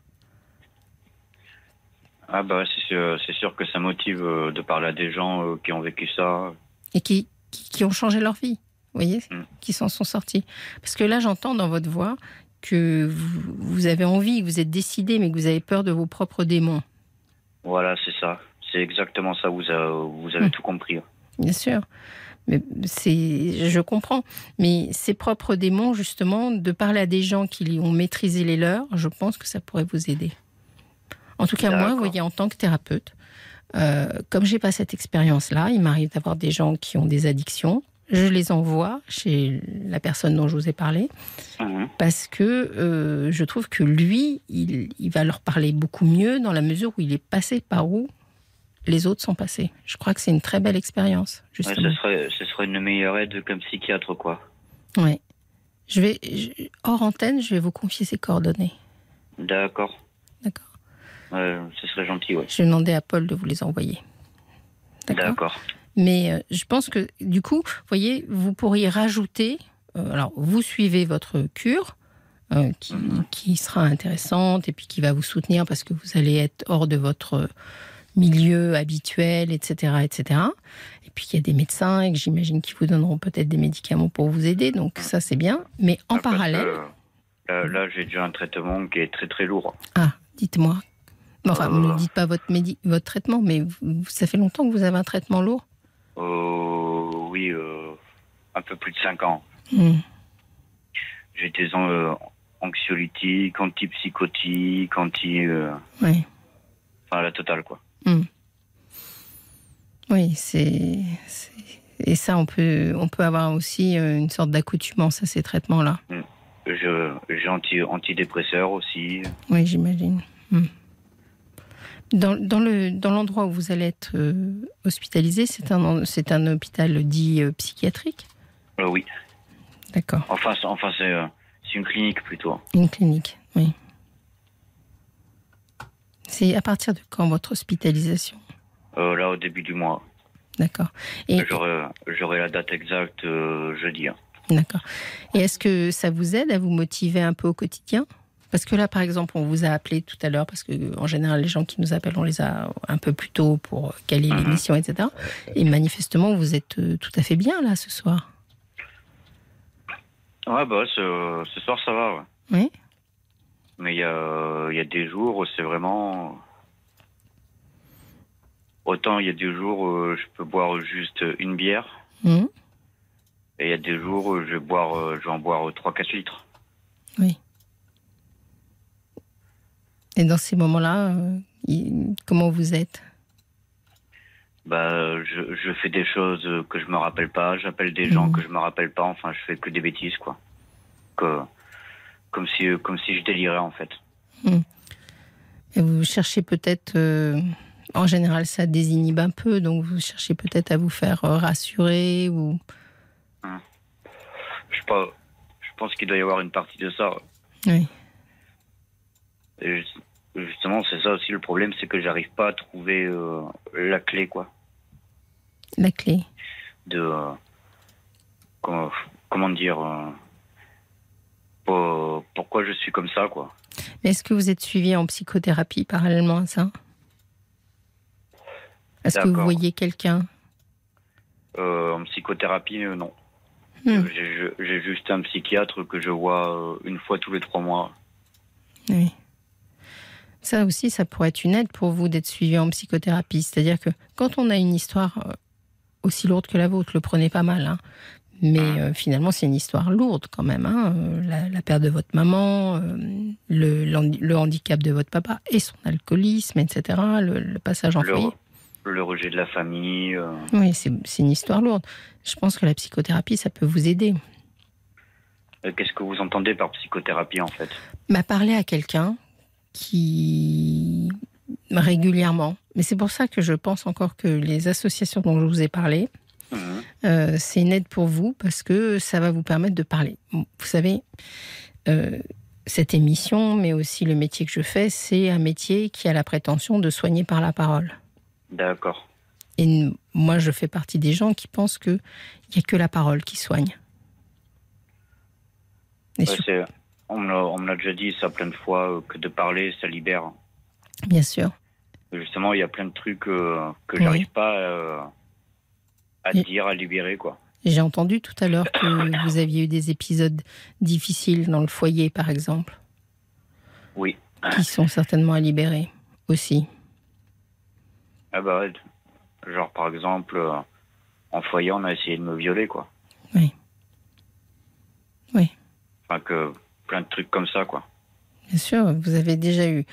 Ah bah c'est sûr, que ça motive euh, de parler à des gens euh, qui ont vécu ça. Et qui, qui, ont changé leur vie, vous voyez, mm. qui s'en sont sortis. Parce que là j'entends dans votre voix que vous, vous avez envie, que vous êtes décidé, mais que vous avez peur de vos propres démons. Voilà, c'est ça. C'est exactement ça. Vous, vous avez hmm. tout compris. Bien sûr. Mais c'est, je comprends. Mais ces propres démons, justement, de parler à des gens qui ont maîtrisé les leurs, je pense que ça pourrait vous aider. En tout cas, moi, vous voyez, en tant que thérapeute, euh, comme j'ai pas cette expérience-là, il m'arrive d'avoir des gens qui ont des addictions je les envoie chez la personne dont je vous ai parlé, mhm. parce que euh, je trouve que lui, il, va leur parler beaucoup mieux dans la mesure où il est passé par où les autres sont passés. Je crois que c'est une très belle expérience, justement. ce, serait, ce serait une meilleure aide comme psychiatre, quoi. Oui. Je vais, hors antenne, je vais vous confier ses coordonnées. D'accord. D'accord. ce serait gentil, oui. Je vais demander à Paul de vous les envoyer. D'accord. Mais euh, je pense que du coup, vous voyez, vous pourriez rajouter, euh, alors vous suivez votre cure, euh, qui, mhm. qui, sera intéressante et puis qui va vous soutenir parce que vous allez être hors de votre milieu habituel, etc., etc. Et puis il y a des médecins et j'imagine qu'ils vous donneront peut-être des médicaments pour vous aider, donc ça c'est bien. Mais en parallèle, là, j'ai déjà un traitement qui est très très lourd. Ah, dites-moi. Enfin, ne dites pas votre, votre traitement, mais ça fait longtemps que vous avez un traitement lourd? Euh, oui, euh, un peu plus de 5 ans. Hmm. J'étais euh, anxiolytique, antipsychotique, anti. oui. Enfin, la totale, quoi. Hmm. Oui, c'est. Et ça, on peut, on peut avoir aussi une sorte d'accoutumance à ces traitements-là. Hmm. J'ai anti, antidépresseur aussi. Oui, j'imagine. Dans, dans, le, dans l'endroit où vous allez être euh, hospitalisé, c'est un, c'est un hôpital dit euh, psychiatrique? Euh, Oui. D'accord. Enfin, enfin c'est une clinique plutôt. Une clinique, oui. C'est à partir de quand votre hospitalisation? Là, au début du mois. D'accord. Et j'aurai, la date exacte jeudi. Hein. D'accord. Et est-ce que ça vous aide à vous motiver un peu au quotidien? Parce que là, par exemple, on vous a appelé tout à l'heure, parce que en général, les gens qui nous appellent, on les a un peu plus tôt pour caler mhm. l'émission, etc. Et manifestement, vous êtes euh, tout à fait bien là ce soir. Ouais, bah, ce, ce soir, ça va. Oui. Mais il y a, y a des jours où c'est vraiment. Autant il y a des jours où je peux boire juste une bière. Mhm. Et il y a des jours où je vais, boire, je vais en boire 3-4 litres. Oui. Et dans ces moments-là, euh, comment vous êtes? Bah, je, fais des choses que je me rappelle pas, j'appelle des gens mmh. que je me rappelle pas, enfin, je fais que des bêtises, quoi. Que, comme, si, comme si je délirais, en fait. Mmh. Et vous cherchez peut-être. Euh, en général, ça désinhibe un peu, donc vous cherchez peut-être à vous faire euh, rassurer ou. Mmh. Je, pas, je pense qu'il doit y avoir une partie de ça. Oui. Et justement, c'est ça aussi le problème, c'est que j'arrive pas à trouver euh, la clé, quoi. La clé De. Euh, comment, dire. Euh, pour, pourquoi je suis comme ça, quoi. Est-ce que vous êtes suivi en psychothérapie parallèlement à ça? Est-ce que vous voyez quelqu'un? Euh, En psychothérapie, euh, non. Hmm. J'ai juste un psychiatre que je vois une fois tous les trois mois. Oui. Ça aussi, ça pourrait être une aide pour vous d'être suivi en psychothérapie. C'est-à-dire que quand on a une histoire aussi lourde que la vôtre, le prenez pas mal. Hein. Mais euh, finalement, c'est une histoire lourde quand même. Hein. Euh, la, perte de votre maman, euh, le, le, handicap de votre papa et son alcoolisme, etc. Le, passage en foyer. Le rejet de la famille. Oui, c'est une histoire lourde. Je pense que la psychothérapie, ça peut vous aider. Qu'est-ce que vous entendez par psychothérapie en fait? Bah, Parler à quelqu'un qui régulièrement. Mais c'est pour ça que je pense encore que les associations dont je vous ai parlé. Euh, c'est une aide pour vous parce que ça va vous permettre de parler. Vous savez, euh, cette émission, mais aussi le métier que je fais, c'est un métier qui a la prétention de soigner par la parole. D'accord. Et moi, je fais partie des gens qui pensent qu'il n'y a que la parole qui soigne. on me l'a déjà dit ça plein de fois, euh, que de parler, ça libère. Bien sûr. Justement, il y a plein de trucs que je n'arrive pas à dire, à libérer, quoi. J'ai entendu tout à l'heure que [coughs] vous aviez eu des épisodes difficiles dans le foyer, par exemple. Oui. Qui sont certainement à libérer aussi. Ah bah genre par exemple, euh, en foyer, on a essayé de me violer, quoi. Oui. Oui. Enfin que plein de trucs comme ça, quoi. Bien sûr, vous avez déjà eu.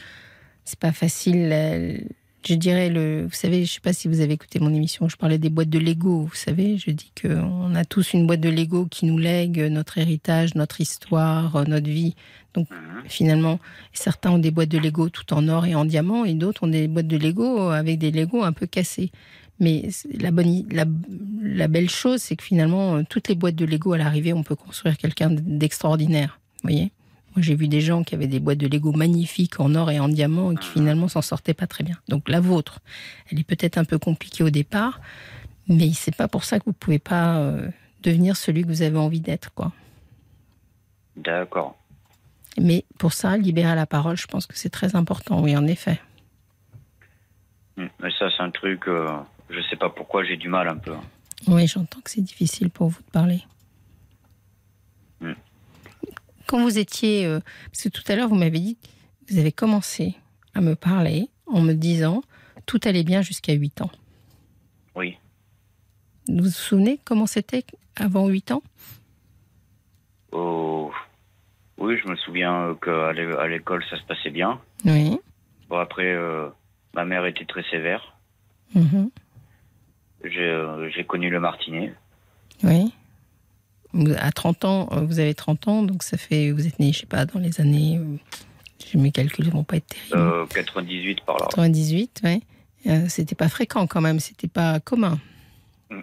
C'est pas facile je dirais, le, vous savez, je ne sais pas si vous avez écouté mon émission, je parlais des boîtes de Lego, vous savez, je dis qu'on a tous une boîte de Lego qui nous lègue notre héritage, notre histoire, euh, notre vie. Donc mhm. finalement, certains ont des boîtes de Lego tout en or et en diamant, et d'autres ont des boîtes de Lego avec des Lego un peu cassés. Mais la, bonne, la, la belle chose, c'est que finalement, toutes les boîtes de Lego, à l'arrivée, on peut construire quelqu'un d'extraordinaire. Vous voyez moi, j'ai vu des gens qui avaient des boîtes de Lego magnifiques en or et en diamant et qui finalement s'en sortaient pas très bien. Donc la vôtre, elle est peut-être un peu compliquée au départ, mais c'est pas pour ça que vous pouvez pas euh, devenir celui que vous avez envie d'être, quoi. D'accord. Mais pour ça, libérer la parole, je pense que c'est très important, oui, en effet. Hmm. Mais ça, c'est un truc, je euh, je sais pas pourquoi j'ai du mal un peu. Oui, j'entends que c'est difficile pour vous de parler. Hmm. Quand vous étiez, euh, parce que tout à l'heure vous m'avez dit, vous avez commencé à me parler en me disant tout allait bien jusqu'à 8 ans. Oui. Vous vous souvenez comment c'était avant 8 ans? Oh. Oui, je me souviens qu'à l'école ça se passait bien. Oui. Bon, après, euh, ma mère était très sévère. Euh, j'ai connu le martinet. Oui. À 30 ans, euh, vous avez 30 ans, donc ça fait, vous êtes né, je sais pas, dans les années, euh, mes calculs ne vont pas être terribles. Euh, 98 par là. 98, oui. Euh, c'était pas fréquent quand même, c'était pas commun. Mm.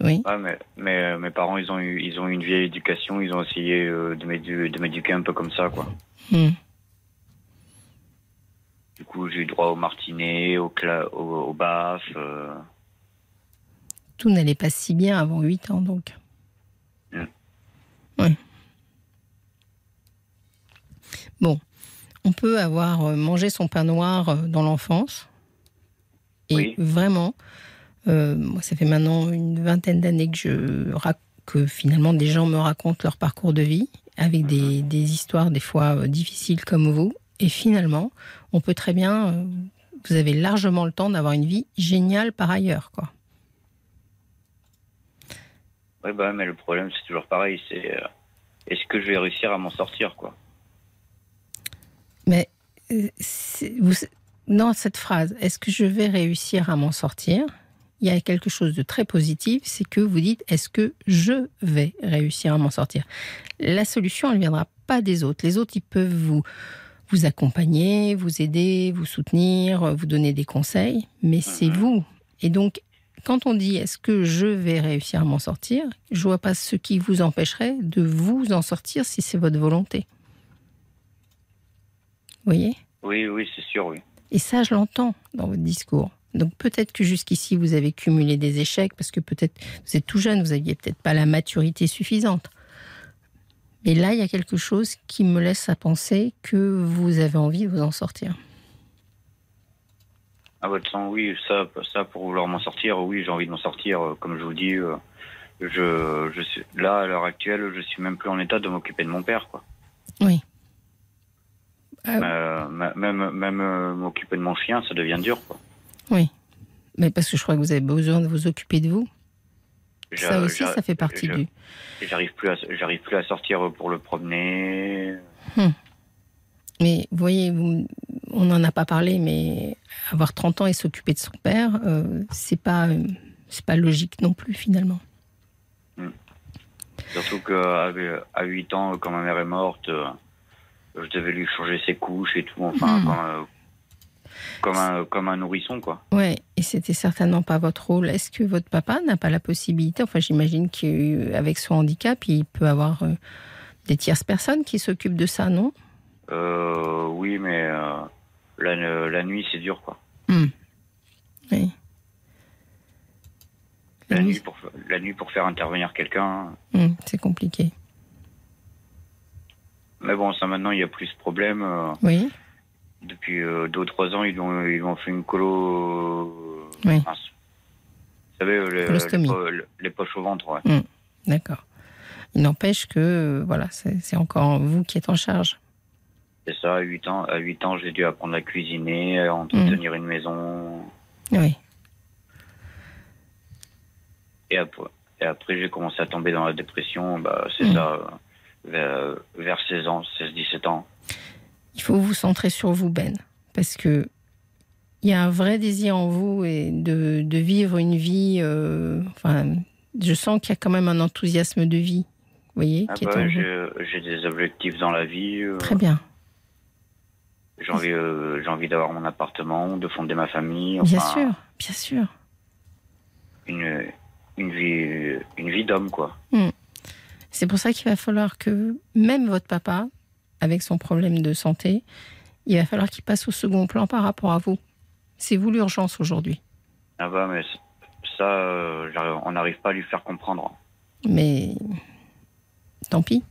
Oui. mais, mais mes parents, ils ont eu, ils ont eu une vieille éducation, ils ont essayé de m'éduquer un peu comme ça, quoi. Mm. Du coup, j'ai eu droit au martinet, au, au, au baf tout n'allait pas si bien avant 8 ans, donc. Mm. Oui. Bon, on peut avoir euh, mangé son pain noir euh, dans l'enfance. Et vraiment, euh, moi, ça fait maintenant une vingtaine d'années que je que finalement des gens me racontent leur parcours de vie avec des, mm-hmm. des histoires des fois difficiles comme vous. Et finalement, on peut très bien, vous avez largement le temps d'avoir une vie géniale par ailleurs, quoi. Oui, bah, mais le problème, c'est toujours pareil. C'est euh, est-ce que je vais réussir à m'en sortir, quoi? Mais euh, vous, dans cette phrase, est-ce que je vais réussir à m'en sortir? Il y a quelque chose de très positif, c'est que vous dites est-ce que je vais réussir à m'en sortir? La solution, elle ne viendra pas des autres. Les autres, ils peuvent vous vous accompagner, vous aider, vous soutenir, vous donner des conseils, mais c'est mhm. vous. Et donc, quand on dit est-ce que je vais réussir à m'en sortir, je vois pas ce qui vous empêcherait de vous en sortir si c'est votre volonté. Vous voyez? Oui, oui, c'est sûr, oui. Et ça, je l'entends dans votre discours. Donc peut-être que jusqu'ici, vous avez cumulé des échecs parce que peut-être vous êtes tout jeune, vous n'aviez peut-être pas la maturité suffisante. Et là, il y a quelque chose qui me laisse à penser que vous avez envie de vous en sortir. À votre sens, oui, ça, ça pour vouloir m'en sortir, oui, j'ai envie de m'en sortir. Euh, comme je vous dis, euh, je, je suis, là, à l'heure actuelle, je suis même plus en état de m'occuper de mon père, quoi. Oui. Euh, même même m'occuper de mon chien, ça devient dur, quoi. Oui. Mais parce que je crois que vous avez besoin de vous occuper de vous. Ça aussi, ça fait partie du. J'arrive plus, à, j'arrive plus à sortir pour le promener. Hmm. Mais vous voyez, on n'en a pas parlé, mais avoir 30 ans et s'occuper de son père, euh, c'est pas, euh, c'est pas logique non plus finalement. Hmm. Surtout qu'à à 8 ans, quand ma mère est morte, euh, je devais lui changer ses couches et tout. Enfin, hmm. comme, un, comme un nourrisson, quoi. Ouais, et c'était certainement pas votre rôle. Est-ce que votre papa n'a pas la possibilité Enfin, j'imagine qu'avec son handicap, il peut avoir des tierces personnes qui s'occupent de ça, non? Euh, oui, mais euh, la, la, nuit, c'est dur, quoi. Hmm. Oui. La, nuit, pour, la nuit pour faire intervenir quelqu'un. Hmm, c'est compliqué. Mais bon, ça maintenant, il n'y a plus ce problème. Euh, oui. Depuis deux ou trois ans, ils ont, ils ont fait une colo. Oui. Vous savez, les, les, poches au ventre, ouais. Hmm, d'accord. Il n'empêche que, voilà, c'est encore vous qui êtes en charge. C'est ça, à 8 ans, à 8 ans j'ai dû apprendre à cuisiner, à entretenir une maison. Oui. Et après, et après j'ai commencé à tomber dans la dépression, bah, c'est mm. ça, vers, vers 16 ans, 16-17 ans. Il faut vous centrer sur vous, Ben, parce que il y a un vrai désir en vous et de, de vivre une vie. Euh, enfin, je sens qu'il y a quand même un enthousiasme de vie, vous voyez, ah bah, J'ai des objectifs dans la vie. Euh. Très bien. J'ai envie, euh, j'ai envie d'avoir mon appartement, de fonder ma famille. bien sûr, bien sûr. Une, une vie, une vie d'homme, quoi. Hmm. C'est pour ça qu'il va falloir que même votre papa, avec son problème de santé, il va falloir qu'il passe au second plan par rapport à vous. C'est vous l'urgence aujourd'hui. Ah bah, mais ça, euh, on n'arrive pas à lui faire comprendre. Mais tant pis.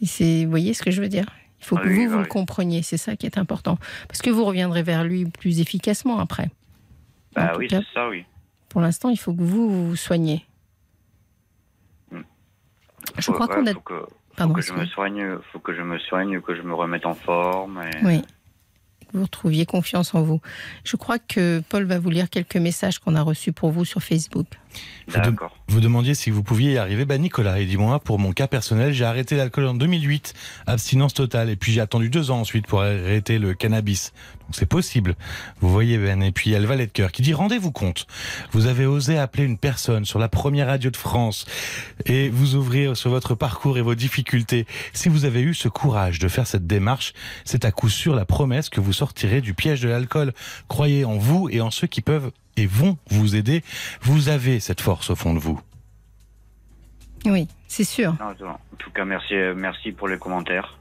Vous voyez ce que je veux dire il faut que vous, vous le compreniez, c'est ça qui est important. Parce que vous reviendrez vers lui plus efficacement après. Bah oui, c'est ça, oui. Pour l'instant, il faut que vous vous, soignez. Hmm. Je crois qu'on a. Faut que, faut que je me soigne, faut que je me soigne, que je me remette en forme. Oui vous retrouviez confiance en vous. Je crois que Paul va vous lire quelques messages qu'on a reçus pour vous sur Facebook. D'accord. Vous, demandiez si vous pouviez y arriver. Bah Nicolas, et dis-moi, pour mon cas personnel, j'ai arrêté l'alcool en 2008, abstinence totale, et puis j'ai attendu deux ans ensuite pour arrêter le cannabis. Donc c'est possible. Vous voyez Ben, et puis il y a le valet de cœur qui dit rendez-vous compte. Vous avez osé appeler une personne sur la première radio de France et vous ouvrir sur votre parcours et vos difficultés. Si vous avez eu ce courage de faire cette démarche, c'est à coup sûr la promesse que vous sortirez du piège de l'alcool. Croyez en vous et en ceux qui peuvent et vont vous aider. Vous avez cette force au fond de vous. Oui, c'est sûr. en tout cas, merci, euh, merci pour les commentaires.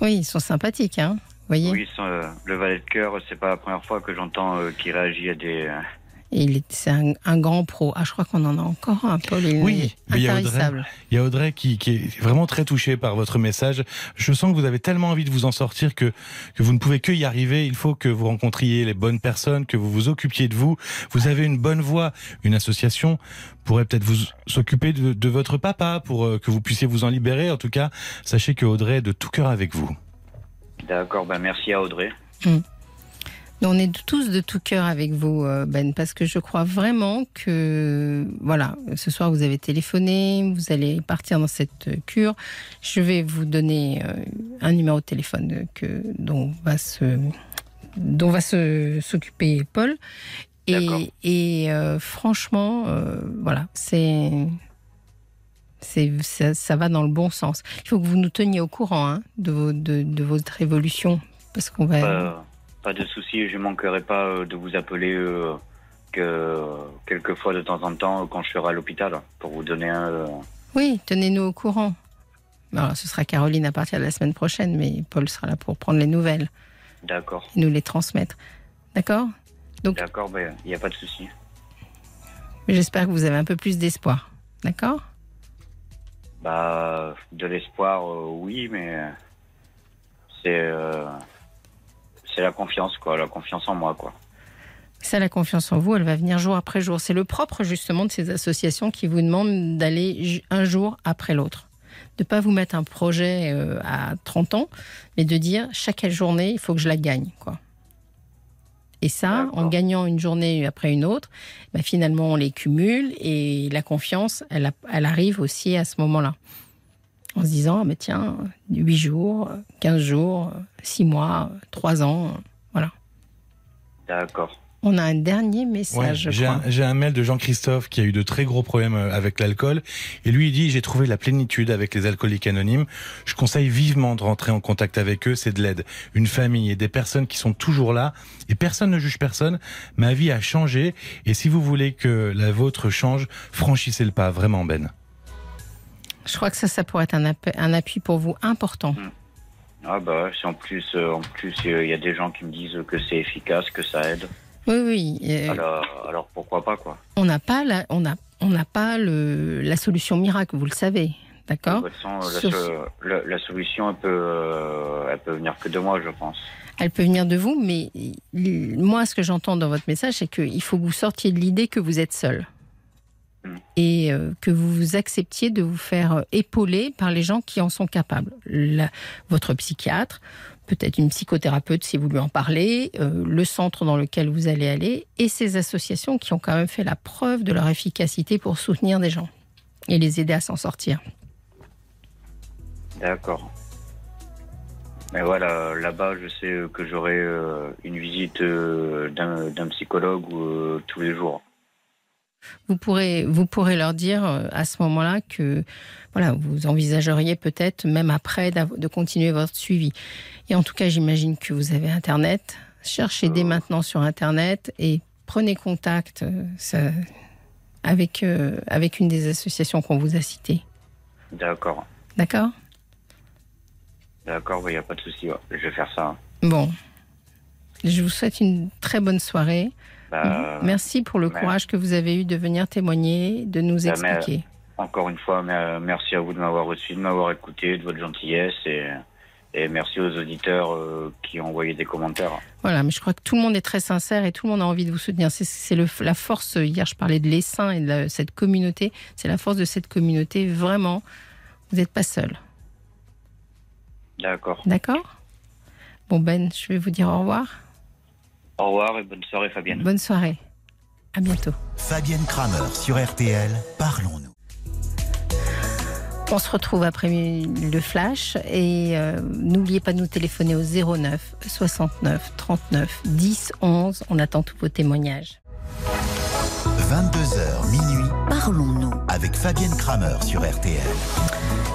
Oui, ils sont sympathiques, hein. Voyez oui, euh, le valet de cœur, c'est pas la première fois que j'entends euh, qu'il réagit à des, il c'est un, grand pro. Ah, je crois qu'on en a encore un, Paul. oui, il y, a Audrey, il y a Audrey qui, qui, est vraiment très touchée par votre message. Je sens que vous avez tellement envie de vous en sortir que, que vous ne pouvez que y arriver. Il faut que vous rencontriez les bonnes personnes, que vous vous occupiez de vous. Vous avez une bonne voix. Une association pourrait peut-être vous s'occuper de, de, votre papa pour euh, que vous puissiez vous en libérer. En tout cas, sachez que Audrey est de tout cœur avec vous. D'accord, ben merci à Audrey. Mm. On est tous de tout cœur avec vous, euh, Ben, parce que je crois vraiment que, voilà, ce soir vous avez téléphoné, vous allez partir dans cette cure. Je vais vous donner euh, un numéro de téléphone que, dont va se, dont va se s'occuper Paul. Et, et euh, franchement, voilà, c'est, c'est, ça, va dans le bon sens. Il faut que vous nous teniez au courant hein, de, de, de, votre évolution, parce qu'on va. Pas de souci, je ne manquerai pas euh, de vous appeler euh, que quelques fois de temps en temps quand je serai à l'hôpital pour vous donner un. Euh, oui, tenez-nous au courant. Alors, ce sera Caroline à partir de la semaine prochaine, mais Paul sera là pour prendre les nouvelles. D'accord. Et nous les transmettre. D'accord? Donc. D'accord, il ben, n'y a pas de souci. J'espère que vous avez un peu plus d'espoir. D'accord? Bah, de l'espoir, oui, mais c'est c'est la confiance, quoi, la confiance en moi, quoi. Ça, la confiance en vous, elle va venir jour après jour. C'est le propre justement de ces associations qui vous demandent d'aller un jour après l'autre. De pas vous mettre un projet euh, à 30 ans, mais de dire chaque journée, il faut que je la gagne. Quoi. Et ça, en gagnant une journée après une autre, bah, finalement, on les cumule et la confiance, elle, elle arrive aussi à ce moment-là. En se disant, ah, mais tiens, 8 jours, 15 jours, 6 mois, 3 ans, voilà. D'accord. On a un dernier message. j'ai, un, mail de Jean-Christophe qui a eu de très gros problèmes euh, avec l'alcool. Et lui, il dit, j'ai trouvé la plénitude avec les alcooliques anonymes. Je conseille vivement de rentrer en contact avec eux. C'est de l'aide. Une famille et des personnes qui sont toujours là. Et personne ne juge personne. Ma vie a changé. Et si vous voulez que la vôtre change, franchissez le pas. Vraiment, Ben. Je crois que ça, ça pourrait être un, appui, un appui pour vous important. Hmm. Ah bah, en plus, euh, en plus, il y a des gens qui me disent que c'est efficace, que ça aide. Oui, oui. Alors, pourquoi pas, quoi On n'a pas, la, on a, on pas le, la solution miracle, vous le savez. D'accord? La, la, solution, elle peut, euh, elle peut venir que de moi, je pense. Elle peut venir de vous, mais moi, ce que j'entends dans votre message, c'est qu'il faut que vous sortiez de l'idée que vous êtes seul. Hmm. Et euh, que vous acceptiez de vous faire épauler par les gens qui en sont capables. votre psychiatre, peut-être une psychothérapeute si vous lui en parlez, euh, le centre dans lequel vous allez aller, et ces associations qui ont quand même fait la preuve de leur efficacité pour soutenir des gens et les aider à s'en sortir. D'accord. Mais voilà, là-bas, je sais que j'aurai euh, une visite euh, d'un psychologue tous les jours. Vous pourrez, vous pourrez leur dire à ce moment-là que voilà, vous envisageriez peut-être même après de continuer votre suivi. Et en tout cas, j'imagine que vous avez Internet. Cherchez dès euh. maintenant sur Internet et prenez contact euh, avec, euh, avec une des associations qu'on vous a citées. D'accord. D'accord? D'accord, il n'y a pas de souci. Je vais faire ça. Bon. Je vous souhaite une très bonne soirée. Bah, Merci pour le courage que vous avez eu de venir témoigner, de nous bah, expliquer. encore une fois, merci à vous de m'avoir reçu, de m'avoir écouté, de votre gentillesse et et merci aux auditeurs euh, qui ont envoyé des commentaires. Voilà, mais je crois que tout le monde est très sincère et tout le monde a envie de vous soutenir. C'est la force, hier je parlais de l'essaim et de cette communauté, c'est la force de cette communauté, vraiment, vous n'êtes pas seul. D'accord. D'accord? Bon Ben, je vais vous dire au revoir. Au revoir et bonne soirée Fabienne. Bonne soirée. À bientôt. Fabienne Kramer sur RTL, parlons-nous. On se retrouve après le flash et euh, n'oubliez pas de nous téléphoner au 09 69 39 10 11. On attend tous vos témoignages. 22h minuit. Parlons-nous avec Fabienne Kramer sur RTL.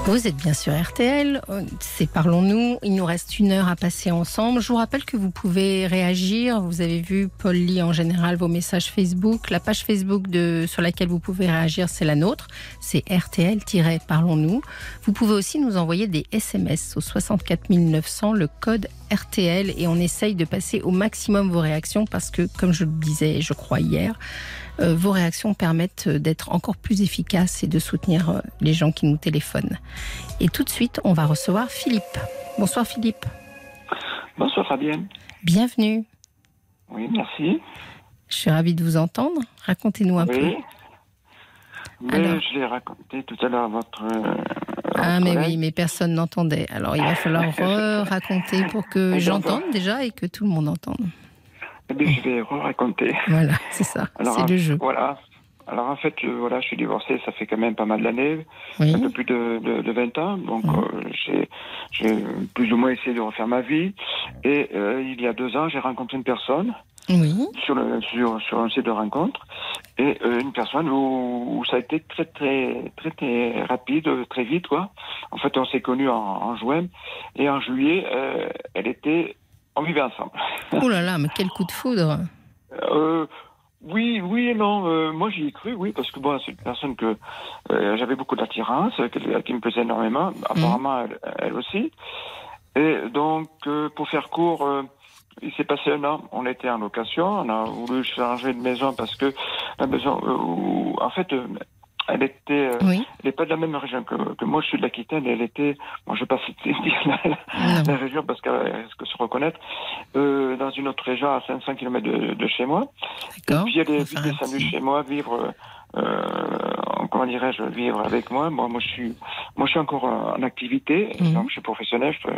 Vous êtes bien sur RTL, c'est Parlons-nous. Il nous reste une heure à passer ensemble. Je vous rappelle que vous pouvez réagir. Vous avez vu, Paul lit en général vos messages Facebook. La page Facebook de, sur laquelle vous pouvez réagir, c'est la nôtre. C'est RTL-Parlons-nous. Vous pouvez aussi nous envoyer des SMS au 64 900, le code RTL, et on essaye de passer au maximum vos réactions parce que, comme je le disais, je crois hier, vos réactions permettent d'être encore plus efficaces et de soutenir euh, les gens qui nous téléphonent. Et tout de suite, on va recevoir Philippe. Bonsoir Philippe. Bonsoir Fabienne. Bienvenue. Oui, merci. Je suis ravie de vous entendre. Racontez-nous un peu. Alors... je l'ai raconté tout à l'heure à votre. Euh, ah, mais oui, mais personne n'entendait. Alors, il va falloir [laughs] raconter pour que j'entende déjà et que tout le monde entende. Je vais raconter. Voilà, c'est ça. [laughs] C'est le jeu. Voilà. Alors en fait, voilà, je suis divorcé, ça fait quand même pas mal d'années, un peu plus de, de, 20 ans. Donc euh, j'ai plus ou moins essayé de refaire ma vie. Et euh, il y a deux ans, j'ai rencontré une personne oui. sur, le, sur, sur un site de rencontre. Et euh, une personne où, où, ça a été très, très, très, très rapide, très vite. Quoi. En fait, on s'est connus en, en, juin. Et en juillet, elle était on vivait ensemble. [laughs] Oh là là, mais quel coup de foudre euh, Oui, oui et non. Euh, moi, j'y ai cru, oui, parce que bon, c'est une personne que euh, j'avais beaucoup d'attirance, qui me plaisait énormément. Apparemment, mhm. elle, aussi. Et donc, pour faire court, il s'est passé un an. On était en location. On a voulu changer de maison parce que la maison, en fait, elle était, euh, elle n'est pas de la même région que, que moi. Je suis de l'Aquitaine. Elle était, moi, je vais pas citer [laughs] la, la, région parce qu'elle que se reconnaître euh, dans une autre région à 500 km de, de chez moi. Et puis elle est descendue chez moi vivre. Euh, comment dirais-je, vivre avec moi. Moi, moi, je suis, moi, je suis encore en activité. Mhm. Donc, je suis professionnel, je,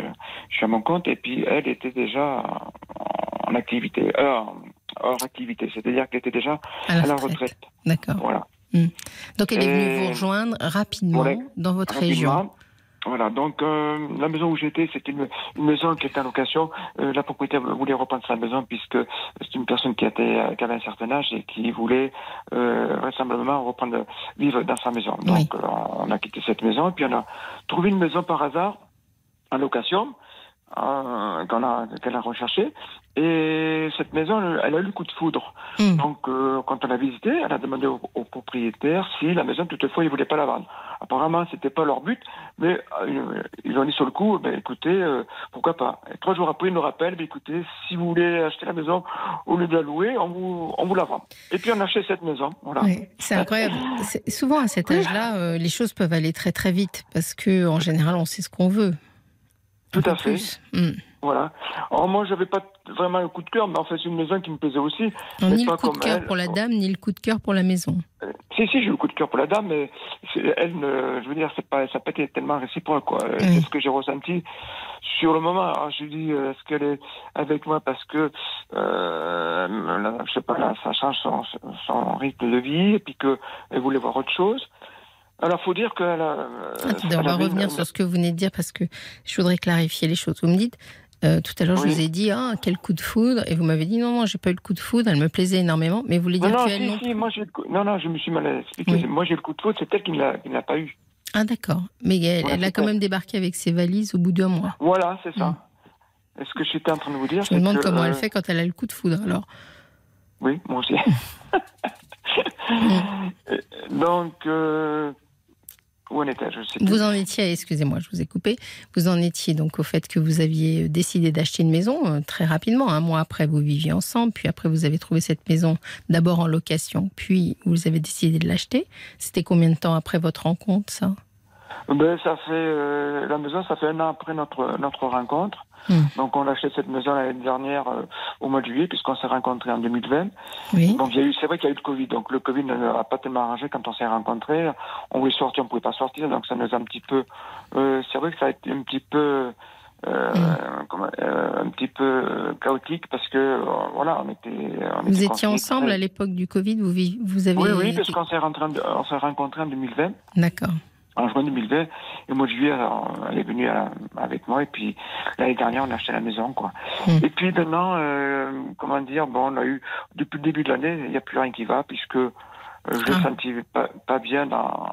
je, suis à mon compte. Et puis, elle était déjà en activité, euh, hors activité. C'est-à-dire qu'elle était déjà à la, retraite. D'accord. Voilà. Hmm. Donc elle est venue vous rejoindre rapidement dans votre région. Voilà, donc euh, la maison où j'étais, c'était une, maison qui était en location. Euh, la propriétaire voulait reprendre sa maison puisque c'est une personne qui, était, qui avait un certain âge et qui voulait euh, vraisemblablement reprendre vivre dans sa maison. Donc on a quitté cette maison et puis on a trouvé une maison par hasard en location euh, qu'elle a, qu'elle a recherché. Et cette maison, elle a eu le coup de foudre. Hmm. Donc, euh, quand on l'a visité, elle a demandé au, propriétaire si la maison, toutefois, ils voulaient pas la vendre. Apparemment, c'était pas leur but, mais euh, ils ont dit sur le coup, ben, écoutez, euh, pourquoi pas. Et trois jours après, ils nous rappellent, ben, écoutez, si vous voulez acheter la maison, au lieu de la louer, on vous, on vous la vend. Et puis, on a acheté cette maison. Voilà. c'est incroyable. souvent, à cet âge-là, les choses peuvent aller très, très vite, parce que en général, on sait ce qu'on veut. Tout à fait. Hmm. Voilà. Alors moi, j'avais pas vraiment le coup de cœur, mais en fait, c'est une maison qui me plaisait aussi. ni le coup de cœur pour la dame, ni le coup de cœur pour la maison. Euh, si, si, j'ai eu le coup de cœur pour la dame, mais elle, je veux dire, c'est pas, ça n'a pas été tellement réciproque, quoi. Euh, c'est ce que j'ai ressenti sur le moment. Alors, je dis, euh, est-ce qu'elle est avec moi parce que, euh, je sais pas, là, ça change son, son rythme de vie, et puis qu'elle voulait voir autre chose. Alors, faut dire qu'elle a. on va revenir sur ce que vous venez de dire parce que je voudrais clarifier les choses. Vous me dites, euh, tout à l'heure, je vous ai dit, ah, quel coup de foudre, et vous m'avez dit, non, non, j'ai pas eu le coup de foudre, elle me plaisait énormément, mais vous voulez dire non, que non, si, moi, non, non, je me suis mal expliqué. Moi, j'ai le coup de foudre, c'est elle qui ne l'a pas eu. Ah, d'accord. Mais elle, a quand même débarqué avec ses valises au bout d'un mois. Voilà, c'est ça. Mm. Est-ce que j'étais en train de vous dire Je me demande comment elle euh, fait quand elle a le coup de foudre, alors. Oui, moi aussi. [laughs] [laughs] Donc. Euh, Vous en étiez, excusez-moi, je vous ai coupé. Vous en étiez donc au fait que vous aviez décidé d'acheter une maison euh, très rapidement. Un mois après, vous viviez ensemble, puis après, vous avez trouvé cette maison d'abord en location, puis vous avez décidé de l'acheter. C'était combien de temps après votre rencontre, ça? Ben, ça fait euh, la maison, ça fait un an après notre notre rencontre. Hmm. Donc on a acheté cette maison l'année dernière euh, au mois de juillet puisqu'on s'est rencontrés en 2020. Oui. Donc il y a eu, c'est vrai qu'il y a eu le Covid. Donc le Covid n'a pas tellement arrangé quand on s'est rencontrés. On voulait sortir, on pouvait pas sortir. Donc ça nous a un petit peu. Euh, c'est vrai que ça a été un petit peu. Euh, hmm. euh un petit peu chaotique parce que voilà on était on vous étiez ensemble à l'époque du Covid vous vous avez oui oui parce qu'on s'est on s'est rencontrés en 2020 d'accord en juin 2020. Et au mois de juillet, elle est venue euh, avec moi. Et puis l'année dernière, on a acheté la maison, quoi. Hmm. Et puis maintenant, euh, comment dire, bon, on a eu depuis le début de l'année, il n'y a plus rien qui va puisque euh, je ne ah. senti pas, pas bien dans,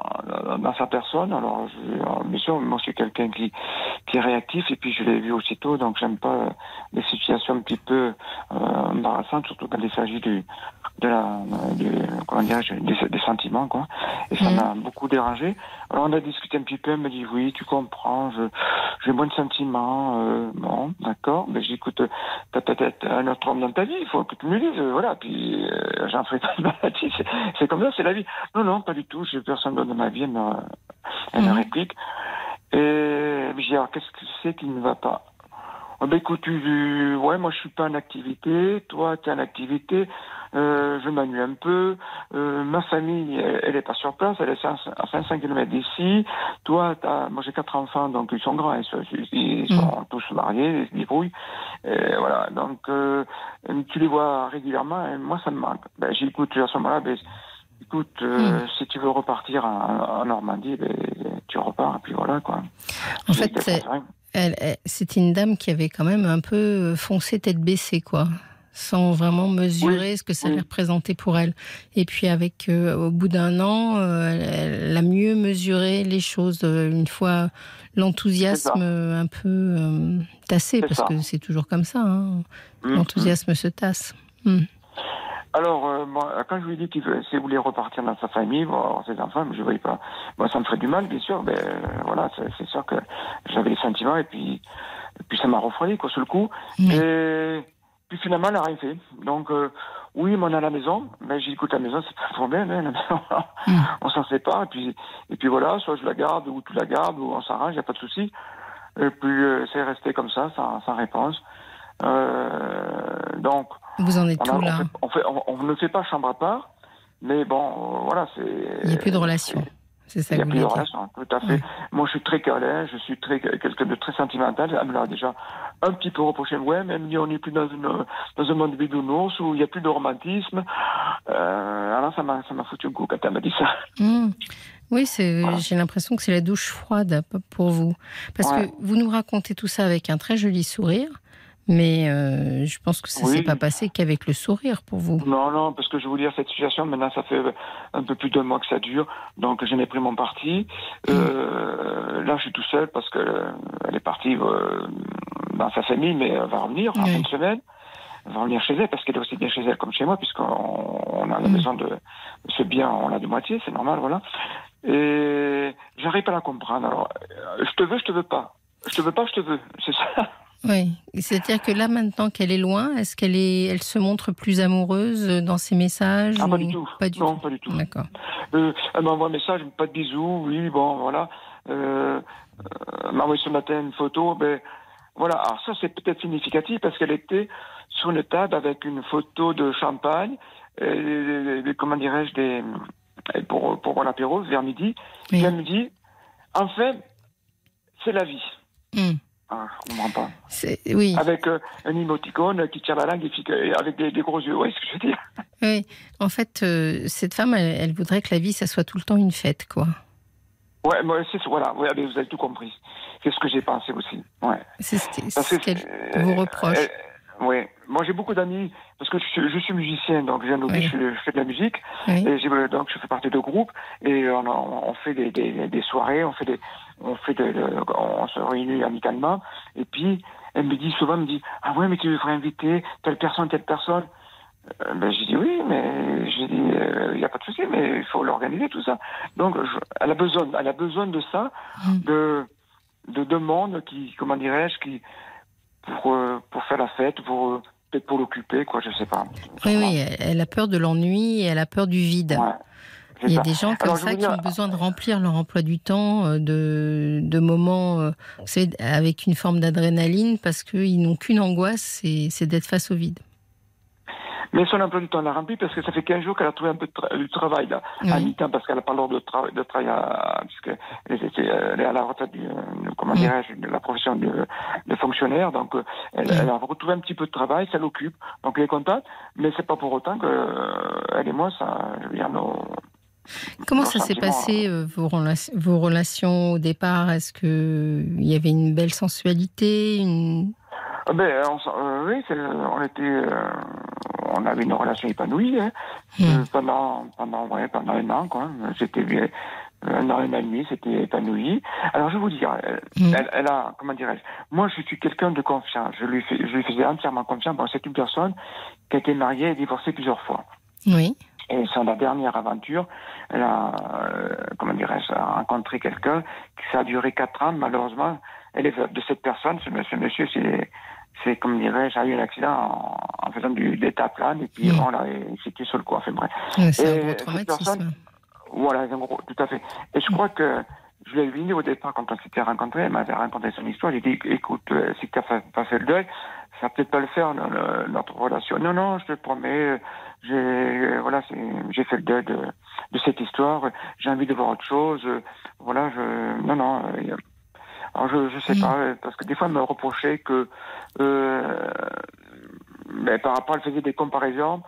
dans, sa personne. Alors, je, bien sûr, moi, je suis quelqu'un qui, qui est réactif et puis je l'ai vu aussitôt, donc j'aime pas les situations un petit peu euh, embarrassantes, surtout quand il s'agit du, de la, du, comment dire, des, des, sentiments, quoi. Et ça m'a beaucoup dérangé. Alors on a discuté un petit peu, elle m'a dit oui, tu comprends, j'ai moins de sentiments, euh, bon, d'accord, mais j'écoute, t'as peut-être un autre homme dans ta vie, il faut que tu me dises, voilà, puis euh, j'en ferai pas de maladie, c'est comme ça, c'est la vie. Non, non, pas du tout, j'ai personne dans ma vie, elle me, elle me réplique. Et je dis, alors qu'est-ce que c'est qui ne va pas? Oh, ben écoute, tu, ouais, moi je suis pas en activité, toi tu es en activité, euh, je m'ennuie un peu. Euh, ma famille, elle, est pas sur place, elle est à 500 km d'ici. Toi, as, moi j'ai quatre enfants, donc ils sont grands, ils sont, ils sont mm. tous mariés, ils se débrouillent. Et voilà, donc euh, tu les vois régulièrement, et moi ça me manque. Ben, j'écoute à ce moment-là, ben, écoute, euh, mm. si tu veux repartir en, Normandie, ben, tu repars, et puis voilà quoi. En fait, c'est une dame qui avait quand même un peu foncé tête baissée, quoi sans vraiment mesurer ce que ça allait représenter pour elle. Et puis avec, euh, au bout d'un an, euh, elle, a mieux mesuré les choses euh, une fois l'enthousiasme un peu tassé, parce que c'est toujours comme ça. Hein. Mmh, l'enthousiasme se tasse. Mmh. Alors, quand je lui ai dit qu'il voulait repartir dans sa famille, voir ses enfants, je ne voyais pas. Moi, ça me ferait du mal, bien sûr. Mais voilà, c'est sûr que j'avais les sentiments et puis, puis ça m'a refroidi, quoi, sur le coup. Mmh. Et puis finalement, elle n'a rien fait. Donc, euh, oui, mais on est à la maison. Mais j'ai écoute, la maison, c'est pas un problème, hein, la maison. Mm. [laughs] on s'en sépare, et puis, et puis voilà, soit je la garde, ou tu la gardes, ou on s'arrange, il n'y a pas de souci. Et puis, euh, c'est resté comme ça, sans, sans réponse. Euh, donc, Vous en êtes on, a- où on là fait- on, fait- on- ne fait pas chambre à part, mais bon, euh, voilà, c'est. Il n'y a plus de relation. C'est ça Il n'y a plus de relation, tout à fait. Moi, je suis très câlin, je suis très quelqu'un de très sentimental. Elle me l'a déjà un petit peu reproché. Ouais, mais elle me dit, on n'est plus dans, une, dans un monde bisounours où il n'y a plus de romantisme. Euh, alors, ça m'a, ça m'a foutu un coup quand elle m'a dit ça. Mm. Oui, c'est, Voilà. j'ai l'impression que c'est la douche froide pour vous. Parce Ouais. que vous nous racontez tout ça avec un très joli sourire, mais euh, je pense que ça Oui. s'est pas passé qu'avec le sourire pour vous. Non, non, parce que je vous dire, cette situation, maintenant, ça fait un peu plus d'un mois que ça dure. Donc, j'en ai pris mon parti. Euh, là, je suis tout seul parce que euh, est partie dans sa famille, mais elle va revenir en Oui. fin de semaine. Elle va revenir chez elle parce qu'elle est aussi bien chez elle comme chez moi, puisqu'on on a la Mm. maison de ce bien, on l'a de moitié, c'est normal, voilà. Et j'arrive pas à la comprendre. Alors, je te veux, je te veux pas. Je te veux pas, je te veux. C'est ça. Oui, c'est-à-dire que là maintenant qu'elle est loin, est-ce qu'elle est, elle se montre plus amoureuse dans ses messages Ah, pas du tout. Pas du non, tout. pas du tout. D'accord. Euh, elle m'envoie un message, pas de bisous, oui, bon, voilà. Euh, euh, elle m'a envoyé ce matin une photo, ben, voilà. Alors ça, c'est peut-être significatif parce qu'elle était sur une table avec une photo de champagne, et, et- comment dirais-je, des, pour, pour l'apéro vers midi. Oui. Et elle me dit, enfin, c'est la vie. Mm. Ah, je comprends pas. Oui, Avec euh, un émoticône qui tire la langue et qui- avec des, des gros yeux, oui, ce que je veux dire. [laughs] oui. En fait, euh, cette femme, elle, elle voudrait que la vie, ça soit tout le temps une fête, quoi. Ouais, moi, c'est voilà, ouais, vous avez tout compris. C'est ce que j'ai pensé aussi. Ouais. C'est ce qu'elle vous reproche. euh, oui, moi j'ai beaucoup d'amis parce que je, suis- je suis musicien, donc je viens d'oublier, Oui. je, fais- je fais de la musique Oui. et euh, donc je fais partie de groupes et on, on fait des, des, des soirées, on fait des, on fait de, de- on se réunit amicalement et puis elle me dit souvent, elle me dit ah ouais mais tu devrais inviter telle personne, telle personne. Euh, ben, j'ai dit oui, mais j'ai dit il n'y a pas de souci, mais il faut l'organiser tout ça. Donc je- elle a besoin, elle a besoin de ça, Mm. de de deux mondes qui, comment dirais-je, qui pour euh, pour faire la fête, pour euh, peut-être pour l'occuper, quoi, je sais pas. Oui, oui, elle- a peur de l'ennui et elle a peur du vide. Ouais, Il y a ça. des gens comme Alors, ça qui dire- ont besoin de remplir leur emploi du temps euh, de, de moments euh, savez, avec une forme d'adrénaline parce qu'ils n'ont qu'une angoisse, c'est c'est d'être face au vide. Mais son emploi du temps l'a rempli parce que ça fait 15 jours qu'elle a trouvé un peu de, tra- du travail là, à mi-temps parce qu'elle n'a pas l'ordre de, tra- de travail à, puisque elle, est à la retraite du, euh, comment Mm. dirais-je, de la profession de, de fonctionnaire. Donc euh, elle, elle a retrouvé un petit peu de travail, ça l'occupe. Donc elle est contente, mais c'est pas pour autant que euh, elle et moi, ça, je veux dire, nos, Comment ça s'est passé euh, vos, rela- vos relations au départ? Est-ce que il y avait une belle sensualité une... Ah Ben, on, euh, oui, on était, on avait une relation épanouie hein, Mm. euh, pendant, pendant, ouais, pendant un an, quoi. C'était bien, un an et demi, c'était épanoui. Alors, je vais vous dire, elle, Mm. elle, elle a, comment dirais-je, moi, je suis quelqu'un de confiance. Je lui, fais, je lui faisais entièrement confiance. Bon, c'est une personne qui a été mariée et divorcée plusieurs fois. Oui. Et sur la dernière aventure, elle a, euh, comment dirais-je, rencontré quelqu'un qui ça a duré quatre ans. Malheureusement, elle est de cette personne. Ce, ce monsieur, c'est, c'est comme dirais-je, a eu un accident en, en faisant du plane et puis Mm. on l'a, sur le coup. Enfin bref. Ouais, C'est Et un gros traumatisme. Voilà, gros, tout à fait. Et je crois que je l'ai vu au départ quand on s'était rencontrés. Elle m'avait raconté son histoire. J'ai dit, écoute, euh, si tu n'as pas fait le deuil, ça peut-être pas le faire no- notre relation. Non, non, je te promets. euh, J'ai euh, voilà, j'ai fait le deuil de, de cette histoire. J'ai envie de voir autre chose. euh, Voilà, je non, non. Alors je je sais Mm. pas euh, parce que des fois elle me reprochait que euh, mais par rapport elle faisait des comparaisons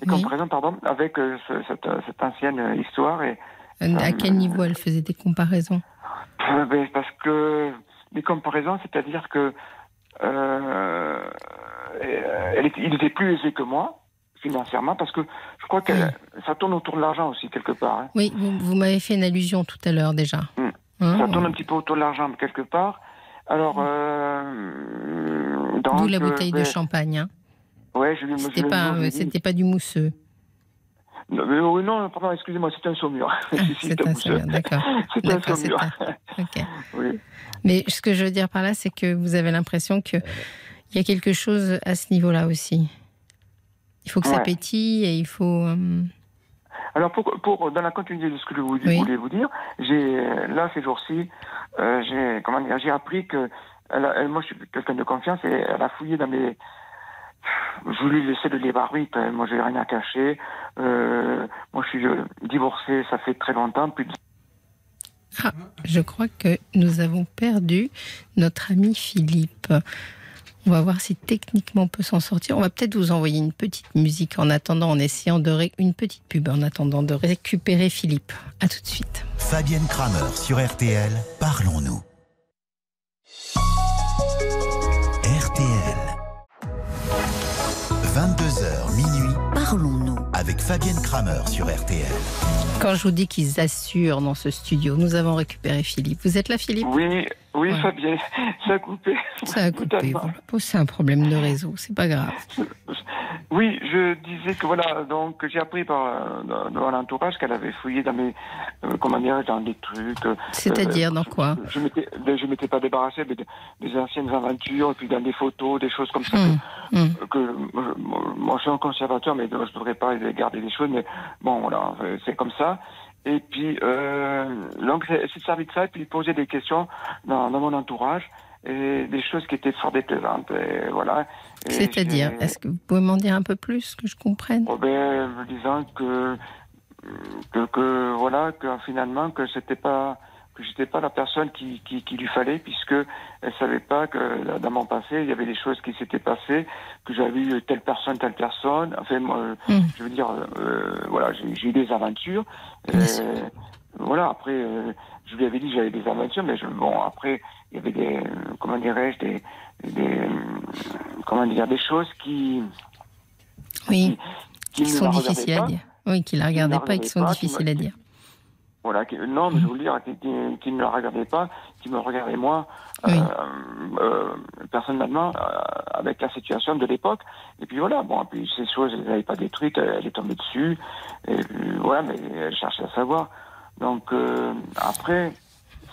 des Oui. comparaisons pardon avec euh, ce- cette, cette ancienne histoire et Euh, À quel niveau elle faisait des comparaisons? Ben, parce que les comparaisons, c'est-à-dire que elle était- il était plus aisé que moi financièrement parce que je crois que ça tourne autour de l'argent aussi quelque part. hein. Oui, vous, vous m'avez fait une allusion tout à l'heure déjà. Mm. Hein Ça tourne un petit peu autour de l'argent quelque part. Alors, euh, donc, D'où la bouteille euh, de ben, champagne. Hein. Ouais, je C'était pas, je euh, c'était pas du mousseux. Non, mais, oui, non, pardon, excusez-moi, c'est un saumur. [laughs] C'est un un sourire, d'accord. [laughs] C'est un D'accord, c'est saumur. [laughs] Ok. Oui. Mais ce que je veux dire par là, c'est que vous avez l'impression que il y a quelque chose à ce niveau-là aussi. Il faut que ça pétille et il faut. Alors, pour, pour, dans la continuité de ce que je voulais vous dire, j'ai là ces jours-ci, j'ai comment dire, j'ai appris que elle, moi, je suis quelqu'un de confiance et elle a fouillé dans mes. Je voulais laisser le libre arbitre. Moi, j'ai rien à cacher. Euh, moi, je suis euh, divorcé, ça fait très longtemps, plus de... Ah, je crois que nous avons perdu notre ami Philippe. On va voir si techniquement on peut s'en sortir. On va peut-être vous envoyer une petite musique en attendant, en essayant de ré... une petite pub en attendant de récupérer Philippe. À tout de suite. Fabienne Kramer sur RTL. Parlons-nous. RTL. 22h minuit. Parlons-nous avec Fabienne Kramer sur RTL. Quand je vous dis qu'ils assurent dans ce studio, nous avons récupéré Philippe. Vous êtes là, Philippe? Oui, oui, Fabienne. Ça a coupé. Ça a coupé. C'est un problème de réseau, c'est pas grave. Oui, je disais que voilà, donc j'ai appris par euh, dans, l'entourage qu'elle avait fouillé dans mes, euh, comment dire, dans des trucs. Euh, C'est-à-dire dans quoi Je m'étais, je m'étais pas débarrassé mais des, anciennes aventures, et puis dans des photos, des choses comme ça. Que, hum, hum. moi, je suis un conservateur, mais je devrais pas garder des choses, mais bon, voilà, c'est comme ça. Et puis, euh, donc, c'est servi de ça, et puis il posait des questions dans, dans mon entourage et des choses qui étaient fort déplaisantes. Et voilà. C'est-à-dire, est-ce que vous pouvez m'en dire un peu plus, que je comprenne? Oh ben, disant que, que, que, voilà, que finalement, que c'était pas que j'étais pas la personne qui, qui, qui, lui fallait puisque elle savait pas que dans mon passé il y avait des choses qui s'étaient passées que j'avais eu telle personne telle personne enfin moi, hmm. je veux dire euh, voilà j'ai eu des aventures voilà après euh, je lui avais dit que j'avais des aventures mais je, bon après il y avait des, comment dirais-je, des, des, comment dire, des choses qui, oui, qui, sont difficiles à dire. Oui, qui la regardaient pas et qui sont difficiles à dire. Voilà, non, mais je veux dire, qui, ne la regardaient pas, qui me regardaient moi, euh, euh, personnellement, euh, avec la situation de l'époque. Et puis voilà, bon, puis ces choses, elles n'avaient pas détruites, elle est tombée dessus, et puis, voilà, mais elle cherchait à savoir. Donc, après,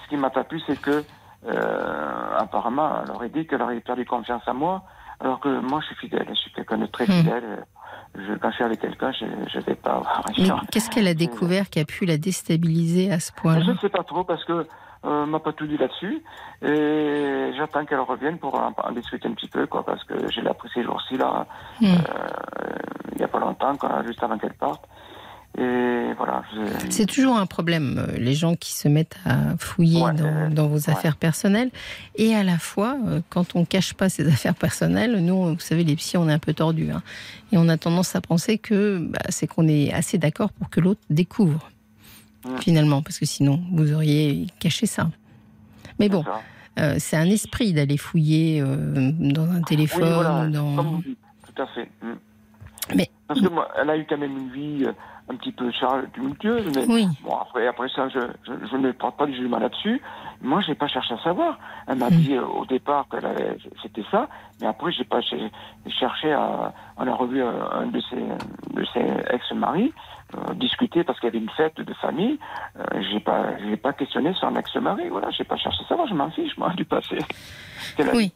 ce qui m'a pas plu, c'est que euh, apparemment, elle aurait dit qu'elle aurait perdu confiance en moi, alors que moi, je suis fidèle. Je suis quelqu'un de très hmm. fidèle. Je, quand je suis avec quelqu'un, je ne vais pas avoir Mais qu'est-ce qu'elle a découvert qui a pu la déstabiliser à ce point-là Je ne sais pas trop parce que euh, m'a pas tout dit là-dessus. Et j'attends qu'elle revienne pour en, discuter un petit peu quoi parce que j'ai appris ces jours-ci là. Hmm. euh, il n'y a pas longtemps juste avant qu'elle parte et voilà. C'est toujours un problème, euh, les gens qui se mettent à fouiller dans, vos affaires personnelles. Et à la fois, euh, quand on cache pas ses [laughs] affaires personnelles, nous, vous savez, les psys, on est un peu tordus. Hein. et on a tendance à penser que bah, c'est qu'on est assez d'accord pour que l'autre découvre, finalement. Parce que sinon, vous auriez caché ça. Mais bon, euh, c'est un esprit d'aller fouiller dans un téléphone. dans... tout à fait. Mm. Mais... Parce que moi, elle a eu quand même une vie un petit peu tumultueuse, mais bon, après, après ça, je, je, ne porte pas du jugement là-dessus. Moi, j'ai pas cherché à savoir. Elle m'a mm. dit euh, au départ que c'était ça, mais après, j'ai pas cherché à, on a revu euh, un de ses, de ses ex-maris, euh, discuter parce qu'il y avait une fête de famille. j'ai pas, j'ai pas questionné son ex-mari. Voilà, j'ai pas cherché à savoir. Je m'en fiche, moi, du passé. [laughs] Oui.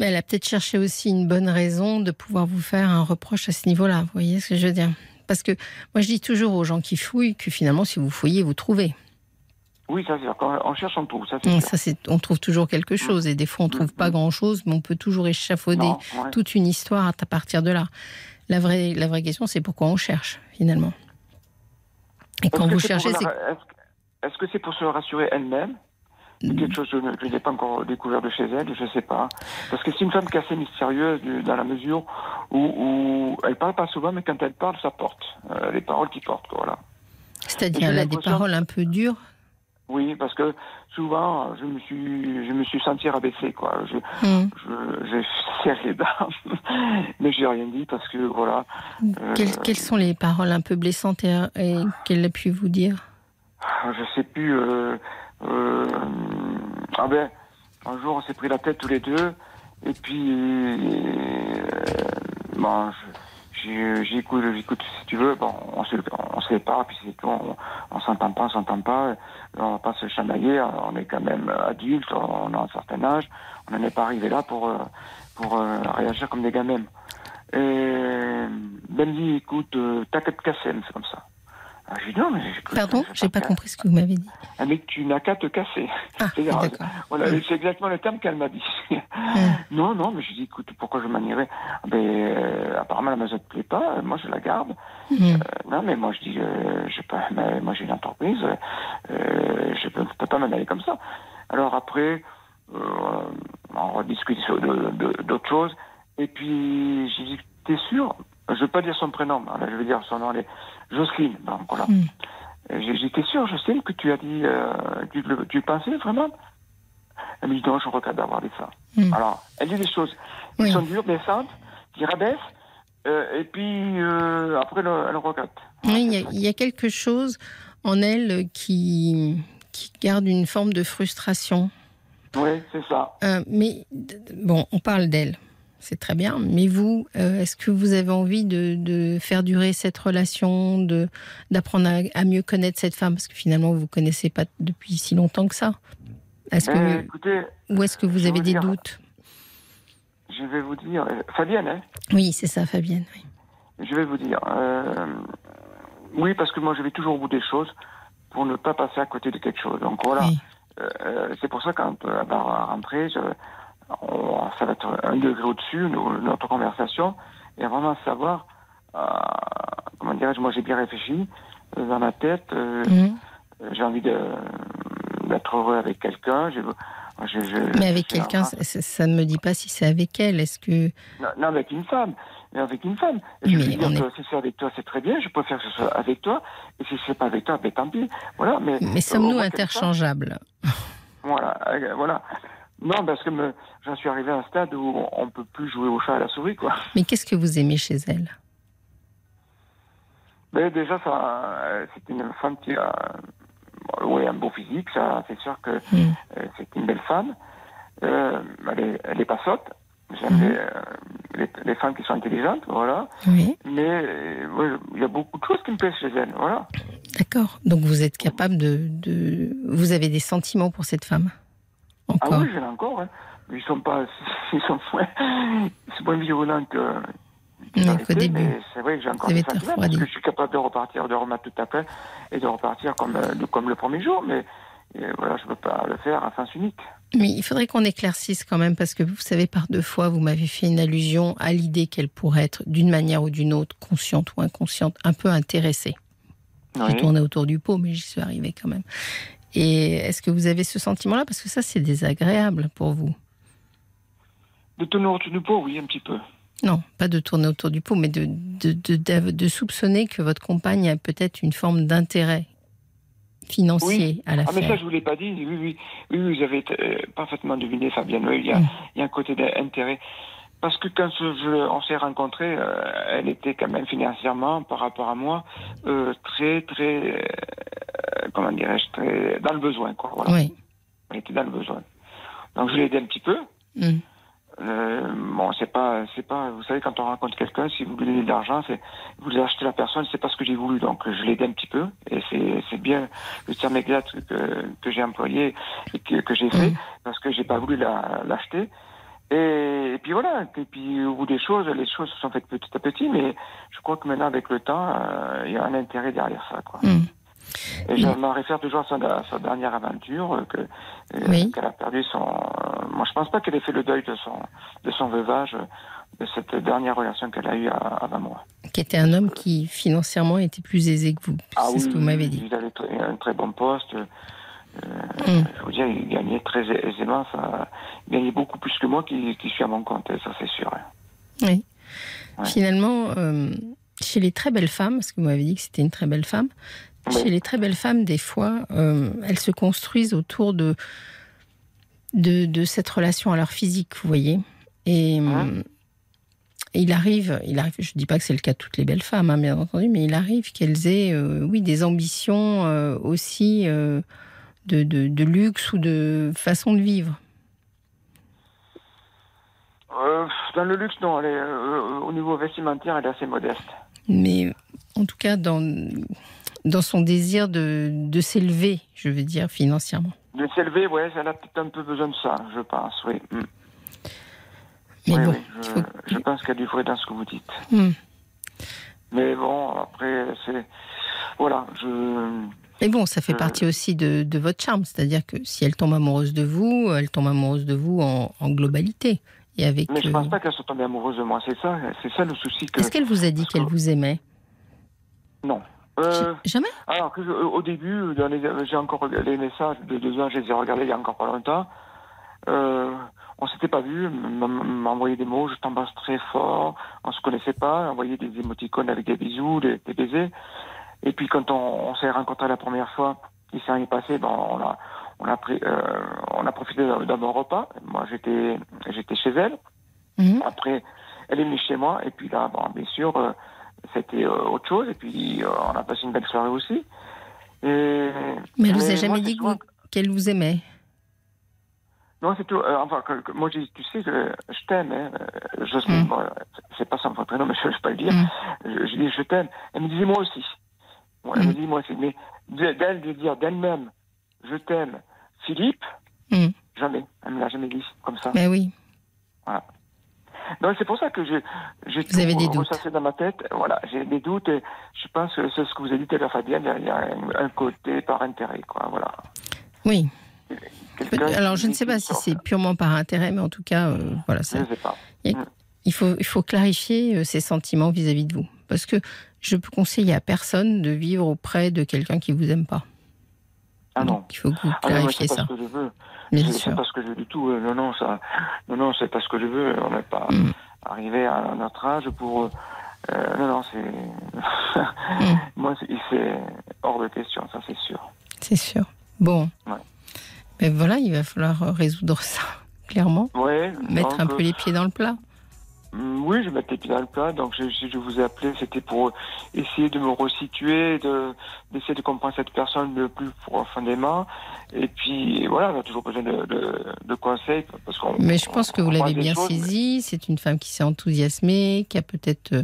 Mais elle a peut-être cherché aussi une bonne raison de pouvoir vous faire un reproche à ce niveau-là. Vous voyez ce que je veux dire? Parce que moi, je dis toujours aux gens qui fouillent que finalement, si vous fouillez, vous trouvez. Oui, ça c'est quand on cherche, on trouve. Ça, on trouve toujours quelque mm. chose. Et des fois, on trouve pas mm. grand-chose, mais on peut toujours échafauder toute une histoire à partir de là. La vraie, la vraie question, c'est pourquoi on cherche, finalement. Et quand vous cherchez, c'est... Est-ce que c'est pour se rassurer elle-même quelque chose que je n'ai pas encore découvert de chez elle, je ne sais pas. Parce que c'est une femme qui est assez mystérieuse dans la mesure où, elle parle pas souvent, mais quand elle parle, ça porte. Euh, les paroles qui portent, voilà. C'est-à-dire, elle a des paroles un peu dures oui, parce que souvent, je me suis, je me suis senti rabaissé, quoi. Je, hmm. j'ai serré les dents, [laughs] mais j'ai rien dit parce que, voilà. Euh, quelles, sont les paroles un peu blessantes et, qu'elle a pu vous dire? Je sais plus. Euh, ah ben, un jour, on s'est pris la tête tous les deux. Et puis, euh, bon, j'écoute, j'écoute si tu veux. Bon, on se, on sépare, puis c'est tout. On, s'entend pas, on s'entend pas. On va pas se chamailler. On est quand même adultes, on a un certain âge. On n'en est pas arrivé là pour, euh, pour réagir comme des même. Et ben, dit, écoute, qu'à te casser, c'est comme ça. Ah, non, mais Pardon, j'ai pas, pas compris ce que vous m'avez dit. Elle dit, tu n'as qu'à te casser. Ah, voilà, c'est exactement le terme qu'elle m'a dit. non, non, mais je dis, écoute, pourquoi je manierais ben, euh, Apparemment, la maison ne te plaît pas, moi je la garde. Euh, non, mais moi je dis, euh, je pas, mais moi j'ai une entreprise, je peux, peux pas m'en aller comme ça. Alors après, on rediscute d'autres choses. Et puis, j'ai dit, t'es sûr Je ne veux pas dire son prénom, je vais dire son nom, elle Jocelyne. Donc voilà. Hmm. J'étais sûr, Jocelyne, que tu as dit, euh, tu, tu pensais vraiment? Elle me dit non, je regrette d'avoir dit ça. Hmm. Alors, elle dit des choses qui sont dures, blessantes, qui rabaissent, euh, et puis euh, après, elle, regrette. Oui, il y, a quelque chose en elle qui, qui garde une forme de frustration. Oui, c'est ça. mais bon, on parle d'elle c'est très bien. Mais vous, euh, est-ce que vous avez envie de, faire durer cette relation, de d'apprendre à, mieux connaître cette femme? Parce que finalement, vous ne connaissez pas depuis si longtemps que ça. Est-ce que, euh, écoutez, ou est-ce que vous avez des doutes? Je vais vous dire. Euh, Fabienne, hein? Oui, c'est ça, Fabienne. Je vais vous dire. oui, parce que moi, je vais toujours au bout des choses pour ne pas passer à côté de quelque chose. Donc voilà. c'est pour ça quand elle va rentrer, je, ça va être un degré au-dessus, notre conversation, et vraiment savoir, euh, comment dirais-je, moi j'ai bien réfléchi euh, dans ma tête, euh, mhm. j'ai envie d'être heureux avec quelqu'un. mais avec quelqu'un, ça, ne me dit pas si c'est avec elle. Est-ce que non, avec une femme, mais avec une femme. Je mais dire si c'est avec toi, c'est très bien. Je préfère que ce soit avec toi. Et si c'est pas avec toi, ben tant pis. Voilà. Mais, mais sommes-nous interchangeables? Voilà, voilà. Non, parce que j'en suis arrivé à un stade où on ne peut plus jouer au chat à la souris, quoi. Mais qu'est-ce que vous aimez chez elle? Ben, Déjà, c'est une femme qui a un beau physique, ça, c'est sûr que hmm. euh, c'est une belle femme. Euh, elle, est, pas sotte. J'aime euh, les, femmes qui sont intelligentes, voilà. Oui. Mais il y a beaucoup de choses qui me plaisent chez elle, voilà. D'accord. Donc vous êtes capable de, de... Vous avez des sentiments pour cette femme? Ah oui, j'en ai encore. Hein. Ils sont pas, [laughs] ils sont c'est moins violent que. qu'au début. C'est vrai que j'ai encore des sentiments parce que je suis capable de repartir, de remettre tout à fait et de repartir comme, euh, comme le premier jour, mais voilà, je ne peux pas le faire à sens unique. Mais il faudrait qu'on éclaircisse quand même, parce que vous savez, par deux fois, vous m'avez fait une allusion à l'idée qu'elle pourrait être, d'une manière ou d'une autre, consciente ou inconsciente, un peu intéressée. Oui. J'ai tourné autour du pot, mais j'y suis arrivée quand même. Et est-ce que vous avez ce sentiment-là? Parce que ça, c'est désagréable pour vous. De tourner autour du pot, oui, un petit peu. Non, pas de tourner autour du pot, mais de, de, de, soupçonner que votre compagne a peut-être une forme d'intérêt financier à l'affaire. Ah, mais ça, je ne vous l'ai pas dit. Oui, oui, oui, vous avez euh, parfaitement deviné, Fabienne. il, y a, mm. il y a un côté d'intérêt. Parce que quand on s'est rencontrés, euh, elle était quand même financièrement, par rapport à moi, euh, très, très, euh, comment dirais-je, très dans le besoin. Quoi, voilà. Oui. Elle était dans le besoin. Donc je l'ai aidé un petit peu. Mm. bon, c'est pas, c'est pas, vous savez, quand on rencontre quelqu'un, si vous lui donnez de l'argent, c'est, vous voulez acheter la personne, c'est pas ce que j'ai voulu. Donc je l'ai aidé un petit peu. Et c'est, c'est bien le terme exact que, que j'ai employé et que, que j'ai fait, mm. parce que j'ai pas voulu l'acheter. Et, puis voilà, et puis au bout des choses, les choses se sont faites petit à petit, mais je crois que maintenant, avec le temps, euh, il y a un intérêt derrière ça. Quoi. Hmm. Et je me réfère toujours à sa, dernière aventure, euh, que, euh, qu'elle a perdu son. moi, je pense pas qu'elle ait fait le deuil de son, de son veuvage, de cette dernière relation qu'elle a eue avant moi. Qui était un homme qui, financièrement, était plus aisé que vous. Ah c'est ce que vous m'avez dit. Il avait un très bon poste. Euh, mm. Je vous dire, il gagnait très aisément. Ça, il gagnait beaucoup plus que moi qui, qui suis à mon compte, ça c'est sûr. Oui. Finalement, euh, chez les très belles femmes, parce que vous m'avez dit que c'était une très belle femme, chez les très belles femmes, des fois, euh, elles se construisent autour de, de, de, cette relation à leur physique, vous voyez. Et, hein il arrive, il arrive, je ne dis pas que c'est le cas de toutes les belles femmes, hein, bien entendu, mais il arrive qu'elles aient, oui, des ambitions aussi de, de, luxe ou de façon de vivre euh, Dans le luxe, non. Euh, au niveau vestimentaire, elle est assez modeste. Mais en tout cas, dans, dans son désir de, de s'élever, je veux dire, financièrement. De s'élever, oui, elle a peut-être un peu besoin de ça, je pense, oui. Mm. oui, oui, je, pense qu'il y a du vrai dans ce que vous dites. Hmm. Mais bon, après, c'est. Voilà, je. Mais bon, ça fait partie aussi de, de votre charme. C'est-à-dire que si elle tombe amoureuse de vous, elle tombe amoureuse de vous en, en globalité. Et avec, Mais je ne pense pas qu'elle soit tombée amoureuse de moi. C'est ça, c'est ça le souci. Que... Est-ce qu'elle vous a dit qu'elle vous aimait? Non. Euh, Jamais? Alors, que au début, j'ai encore les messages de deux ans, je les ai regardés il y a encore pas longtemps. Euh, on s'était pas vu, m'a envoyé des mots, je t'embrasse très fort, on se connaissait pas, envoyé des émoticônes avec des bisous, des, baisers. Et puis quand on, s'est rencontrés la première fois, il s'est rien passé, bon, on a, on a pris, euh, on a profité d'un bon repas. Moi, j'étais, j'étais chez elle. Mhm. Après, elle est venue chez moi, et puis là, bon, bien sûr, euh, c'était euh, autre chose. Et puis, on a passé une belle soirée aussi. Et, mais elle vous a jamais dit qu'elle vous aimait? Non, c'est tout. Euh, enfin, que, moi, je, tu sais, je, je t'aime. Hein. Je, mm. c'est pas son prénom, mais je ne vais pas le dire. Mm. Je, je, dis je t'aime. Elle me disait moi aussi. Bon, elle me mm. dit moi. Mais d'elle de dire d'elle-même je t'aime, Philippe, jamais. Elle me l'a jamais dit comme ça. Mais oui. Voilà. Donc c'est pour ça que j'ai Vous avez des doutes. dans ma tête. Voilà, j'ai des doutes et je pense que c'est ce que vous avez dit tout à l'heure, Fabienne. Il y a un, un côté par intérêt, quoi. Voilà. Oui. Alors, je ne sais pas si c'est purement par intérêt, mais en tout cas, euh, voilà. Ça, il, faut, il faut clarifier euh, ses sentiments vis-à-vis de vous. Parce que je peux conseiller à personne de vivre auprès de quelqu'un qui ne vous aime pas. Ah non. il faut que vous ah clarifiez ça. Pas ce que je veux. C'est pas ce que je veux du tout. Non, non, ça, non, non, c'est pas ce que je veux. On n'est pas mm. arrivé à notre âge pour. Euh, non, non, c'est. Mm. [laughs] Moi, c'est hors de question, ça, c'est sûr. C'est sûr. Bon. Ouais. Mais voilà, il va falloir résoudre ça, [laughs] clairement. Ouais, Mettre un peu les pieds dans le plat. Mm, oui, je mettais les pieds dans le plat. Donc, je, je vous ai appelé, c'était pour essayer de me resituer, de, d'essayer de comprendre cette personne le plus profondément. Et puis, voilà, on a toujours besoin de, de, conseils. Parce qu'on, Mais je pense que vous l'avez bien saisi. C'est une femme qui s'est enthousiasmée, qui a peut-être. Euh,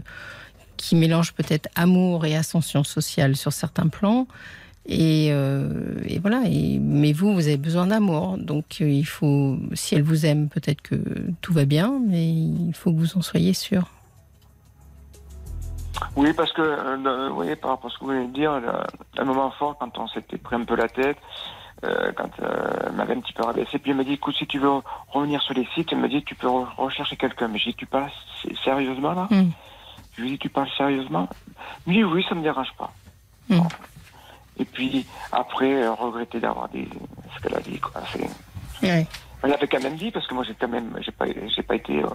qui mélange peut-être amour et ascension sociale sur certains plans. Euh, et, voilà. Et, mais vous, vous avez besoin d'amour. Donc euh, il faut, si elle vous aime, peut-être que tout va bien, mais il faut que vous en soyez sûr. Oui, parce que, euh, vous voyez, par rapport à ce que vous venez de dire, un moment fort, quand on s'était pris un peu la tête, quand elle m'avait un petit peu rabaissé, puis elle m'a dit, écoute, si tu veux revenir sur les sites, elle m'a dit, tu peux rechercher quelqu'un. Mais j'ai dit, tu parles sérieusement là? Hmm. Je lui ai dit, tu parles sérieusement? Oui, oui, ça me dérange pas. Hmm. Et puis après, regretter d'avoir dit ce qu'elle a dit. Quoi. Elle l'avait quand même dit parce que moi j'ai quand même j'ai pas j'ai pas été euh,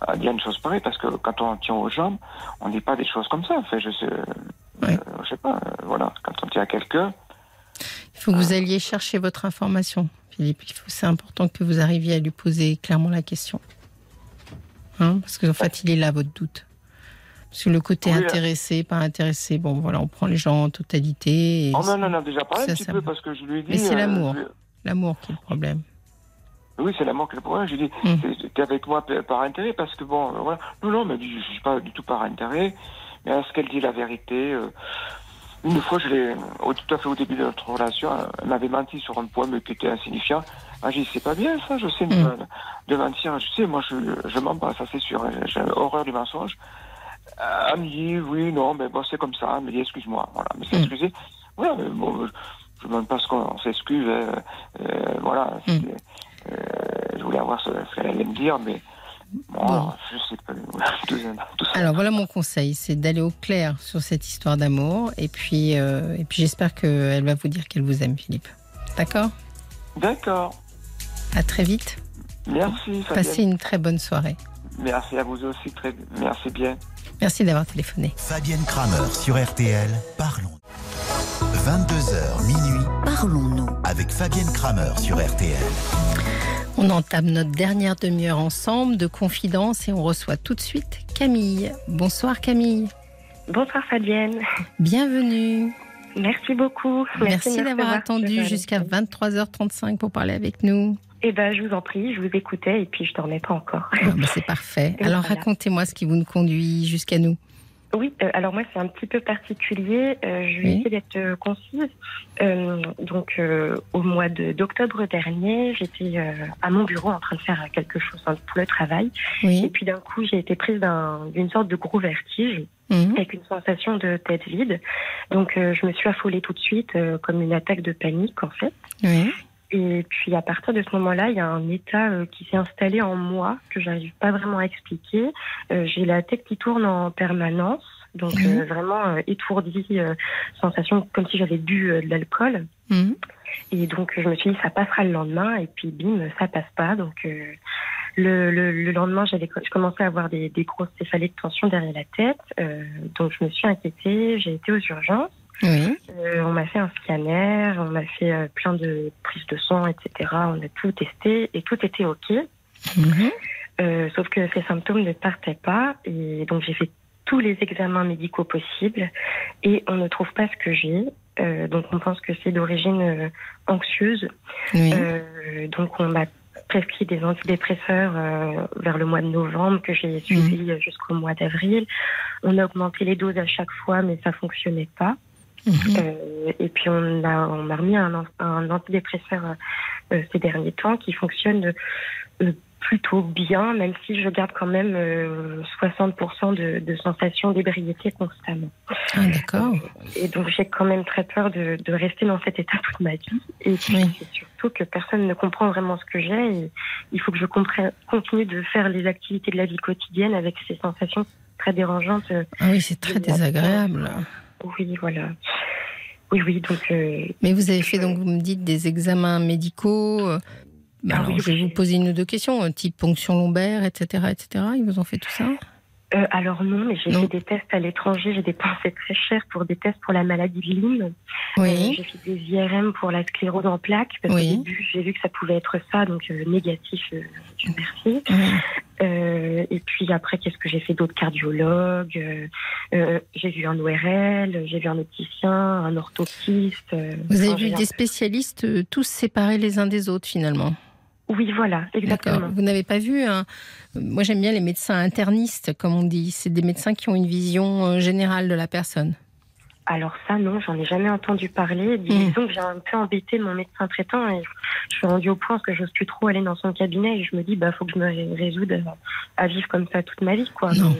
à dire une chose pareille parce que quand on tient aux jambes, on dit pas des choses comme ça. Enfin, je sais, euh, je sais pas. Euh, voilà, quand on tient à quelqu'un. Il faut que vous alliez chercher votre information, Philippe. C'est important que vous arriviez à lui poser clairement la question. Hein parce qu'en fait, il est là, votre doute. Sur le côté intéressé, pas intéressé, bon voilà, on prend les gens en totalité. oh non, non, non, déjà parlé un petit peu parce que je lui ai dit. Mais c'est euh, l'amour. L'amour qui est le problème. Oui, c'est l'amour qui est le problème. Je lui ai dit, hum. t'es avec moi par intérêt parce que bon, euh, voilà. Non, non, mais je suis pas du tout par intérêt. Mais est-ce qu'elle dit la vérité euh, Une fois, je l'ai, tout à fait au début de notre relation, elle m'avait menti sur un poème qui était insignifiant. Ah, j'ai dit, c'est pas bien ça, je sais, hum. de, mentir. Je sais, moi, je, je mens pas, ça c'est sûr. J'ai horreur du mensonge. Euh, elle me dit, oui, non, mais bon, c'est comme ça. Elle me dit, excuse-moi. Voilà, mais c'est hmm. excusé. Mais bon, je ne demande pas ce qu'on s'excuse. Euh, euh, voilà. Hmm. je voulais avoir ce, qu'elle allait me dire, mais bon, je sais pas. [laughs] Tout ça. Alors voilà mon conseil, c'est d'aller au clair sur cette histoire d'amour, et puis, et puis j'espère qu'elle va vous dire qu'elle vous aime, Philippe. D'accord? D'accord. À très vite. Merci. Passez une très bonne soirée. Merci à vous aussi, très, merci bien. Merci d'avoir téléphoné. Fabienne Kramer sur RTL, parlons. 22h minuit, parlons-nous avec Fabienne Kramer sur RTL. On entame notre dernière demi-heure ensemble de confidence et on reçoit tout de suite Camille. Bonsoir Camille. Bonsoir Fabienne. Bienvenue. Merci beaucoup. Merci d'avoir attendu jusqu'à 23h35 pour parler avec nous. Eh ben, je vous en prie, je vous écoutais et puis je dormais pas encore. Ah, c'est parfait. Alors racontez-moi ce qui vous conduit jusqu'à nous. Oui, euh, alors moi c'est un petit peu particulier. Euh, je vais essayer d'être euh, concise. donc au mois d'octobre dernier, j'étais à mon bureau en train de faire quelque chose pour le travail. Et puis d'un coup, j'ai été prise d'une sorte de gros vertige. Mhm. avec une sensation de tête vide. Donc je me suis affolée tout de suite, comme une attaque de panique en fait. Et puis à partir de ce moment-là, il y a un état euh, qui s'est installé en moi que j'arrive pas vraiment à expliquer. Euh, j'ai la tête qui tourne en permanence, donc euh, vraiment étourdie, sensation comme si j'avais bu de l'alcool. Mhm. Et donc je me suis dit ça passera le lendemain. Et puis bim ça passe pas. Donc le, le, le, lendemain j'avais je commençais à avoir des, des grosses céphalées de tension derrière la tête. Donc je me suis inquiétée. J'ai été aux urgences oui. Euh, on m'a fait un scanner, on m'a fait euh, plein de prises de sang, etc. On a tout testé et tout était OK. Mhm. Euh, sauf que ces symptômes ne partaient pas et donc j'ai fait tous les examens médicaux possibles et on ne trouve pas ce que j'ai. donc on pense que c'est d'origine anxieuse. donc on m'a prescrit des antidépresseurs vers le mois de novembre que j'ai suivi mhm. jusqu'au mois d'avril. On a augmenté les doses à chaque fois mais ça fonctionnait pas. Mhm. Euh, et puis on a on m'a remis un, un antidépresseur euh, ces derniers temps qui fonctionne euh, plutôt bien, même si je garde quand même 60% de, de sensations d'ébriété constamment. Ah, d'accord. et donc j'ai quand même très peur de, de, rester dans cet état toute ma vie. Et puis c'est surtout que personne ne comprend vraiment ce que j'ai. Et il faut que je comprenne, continue de faire les activités de la vie quotidienne avec ces sensations très dérangeantes. Ah oui, c'est très désagréable. Oui, voilà. Oui, oui, donc. Euh, Mais vous avez fait, donc, vous me dites, des examens médicaux. Euh, bah, ah je vais vous poser une ou deux questions, euh, type ponction lombaire, etc., etc. Ils vous ont fait tout ça? Euh, alors non, mais j'ai fait des tests à l'étranger. J'ai dépensé très cher pour des tests pour la maladie de Lyme. Oui. Euh, j'ai fait des IRM pour la sclérose en plaques parce qu'au début j'ai vu que ça pouvait être ça, donc euh, négatif. Dieu merci. et puis après, qu'est-ce que j'ai fait d'autres cardiologues J'ai vu un ORL, j'ai vu un opticien, un orthoptiste. Vous avez vu des spécialistes tous séparés les uns des autres finalement? Oui, voilà, exactement. Vous n'avez pas vu un... Moi, j'aime bien les médecins internistes, comme on dit. C'est des médecins qui ont une vision euh, générale de la personne. Alors ça, non, j'en ai jamais entendu parler. Disons hmm. que j'ai un peu embêté mon médecin traitant et je suis rendue au point que j'ose plus trop aller dans son cabinet et je me dis, bah, faut que je me résoudre à vivre comme ça toute ma vie, quoi. Non.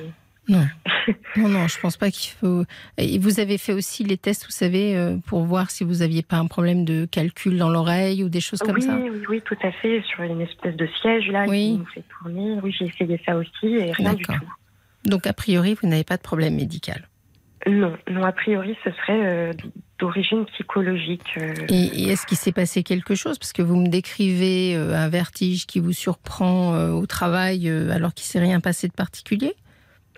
Non. [laughs] non, non, je pense pas qu'il faut. Et vous avez fait aussi les tests, vous savez, euh, pour voir si vous aviez pas un problème de calcul dans l'oreille ou des choses comme ça. Oui, oui, tout à fait. Sur une espèce de siège là qui nous fait tourner. Oui, j'ai essayé ça aussi et rien du tout. Donc a priori, vous n'avez pas de problème médical. Non, non, a priori, ce serait euh, d'origine psychologique. Euh. Et, est-ce qu'il s'est passé quelque chose? Parce que vous me décrivez un vertige qui vous surprend au travail alors qu'il s'est rien passé de particulier